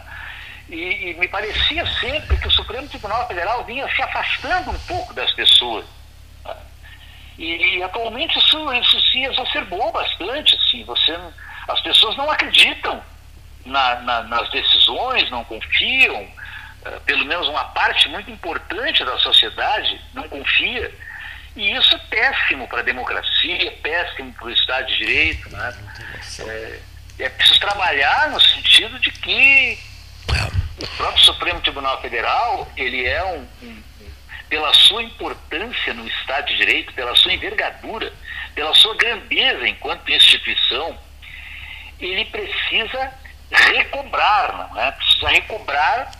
E, e, me parecia sempre que o Supremo Tribunal Federal vinha se afastando um pouco das pessoas. Né? E, e atualmente isso, isso se exacerbou bastante. Assim, você, as pessoas não acreditam na, na, nas decisões, não confiam, uh, pelo menos uma parte muito importante da sociedade não confia. E isso é péssimo para a democracia, péssimo para o Estado de Direito. Né? É, é preciso trabalhar no sentido de que o próprio Supremo Tribunal Federal, ele é um, um, pela sua importância no Estado de Direito, pela sua envergadura, pela sua grandeza enquanto instituição, ele precisa recobrar, não é? Precisa recobrar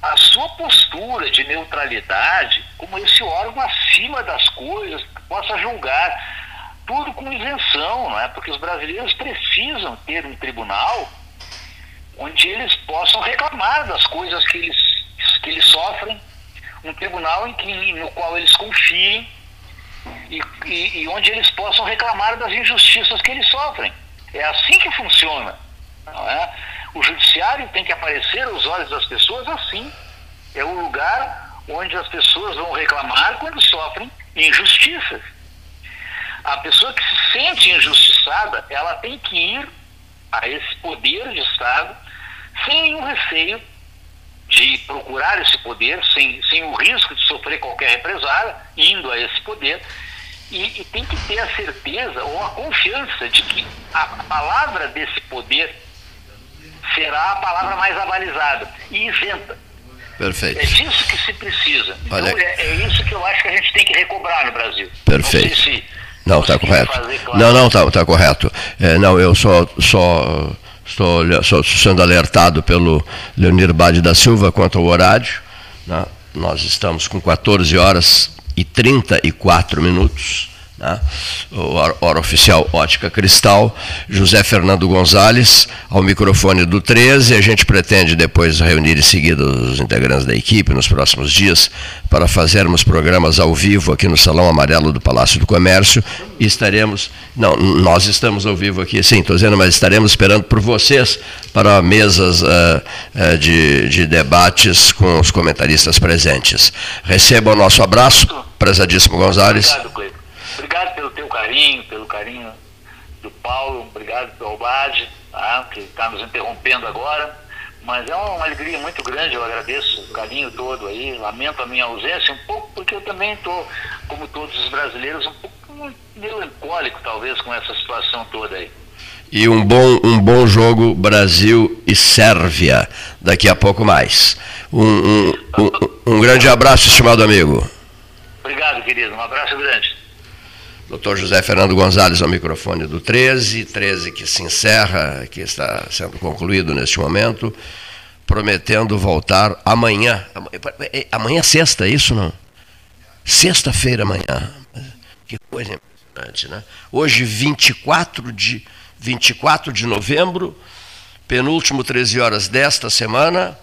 a sua postura de neutralidade como esse órgão acima das coisas que possa julgar tudo com isenção, não é? Porque os brasileiros precisam ter um tribunal onde eles possam reclamar das coisas que eles, que eles sofrem, um tribunal em que, no qual eles confiem e, e, e onde eles possam reclamar das injustiças que eles sofrem. É assim que funciona. Não é? O judiciário tem que aparecer aos olhos das pessoas assim. É o lugar onde as pessoas vão reclamar quando sofrem injustiças. A pessoa que se sente injustiçada, ela tem que ir a esse poder de Estado sem nenhum receio de procurar esse poder, sem, sem o risco de sofrer qualquer represália, indo a esse poder, e, e, tem que ter a certeza ou a confiança de que a palavra desse poder será a palavra mais avalizada e isenta. Perfeito. É disso que se precisa. Então, Olha... é, é, isso que eu acho que a gente tem que recobrar no Brasil. Perfeito. Não, se não está correto. Claro. Não, não, está tá correto. É, não, eu só, só Estou, sendo alertado pelo Leonir Bade da Silva quanto ao horário. Né? Nós estamos com 14 horas e 34 minutos. Né? hora oficial Ótica Cristal, José Fernando Gonzalez, ao microfone do 13. A gente pretende depois reunir em seguida os integrantes da equipe nos próximos dias para fazermos programas ao vivo aqui no Salão Amarelo do Palácio do Comércio. E estaremos, não, nós estamos ao vivo aqui, sim, estou dizendo, mas estaremos esperando por vocês para mesas uh, uh, de, de debates com os comentaristas presentes. Receba o nosso abraço, prezadíssimo Gonzalez. Obrigado. Obrigado pelo teu carinho, pelo carinho do Paulo, obrigado pelo Albade, tá? que está nos interrompendo agora. Mas é uma alegria muito grande, eu agradeço o carinho todo aí, lamento a minha ausência um pouco, porque eu também estou, como todos os brasileiros, um pouco melancólico talvez com essa situação toda aí. E um bom, um bom jogo Brasil e Sérvia, daqui a pouco mais. Um, um, um, um grande abraço, estimado amigo. Obrigado, querido. Um abraço grande. Dr. José Fernando Gonzalez ao microfone do 13, 13 que se encerra, que está sendo concluído neste momento, prometendo voltar amanhã. Amanhã é sexta, é isso não? Sexta-feira amanhã. Que coisa impressionante, né? Hoje, 24 de, 24 de novembro, penúltimo 13 horas desta semana.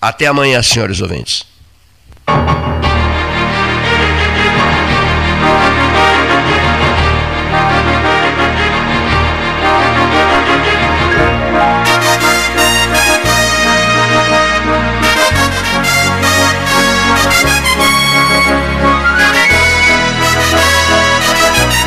Até amanhã, senhores ouvintes.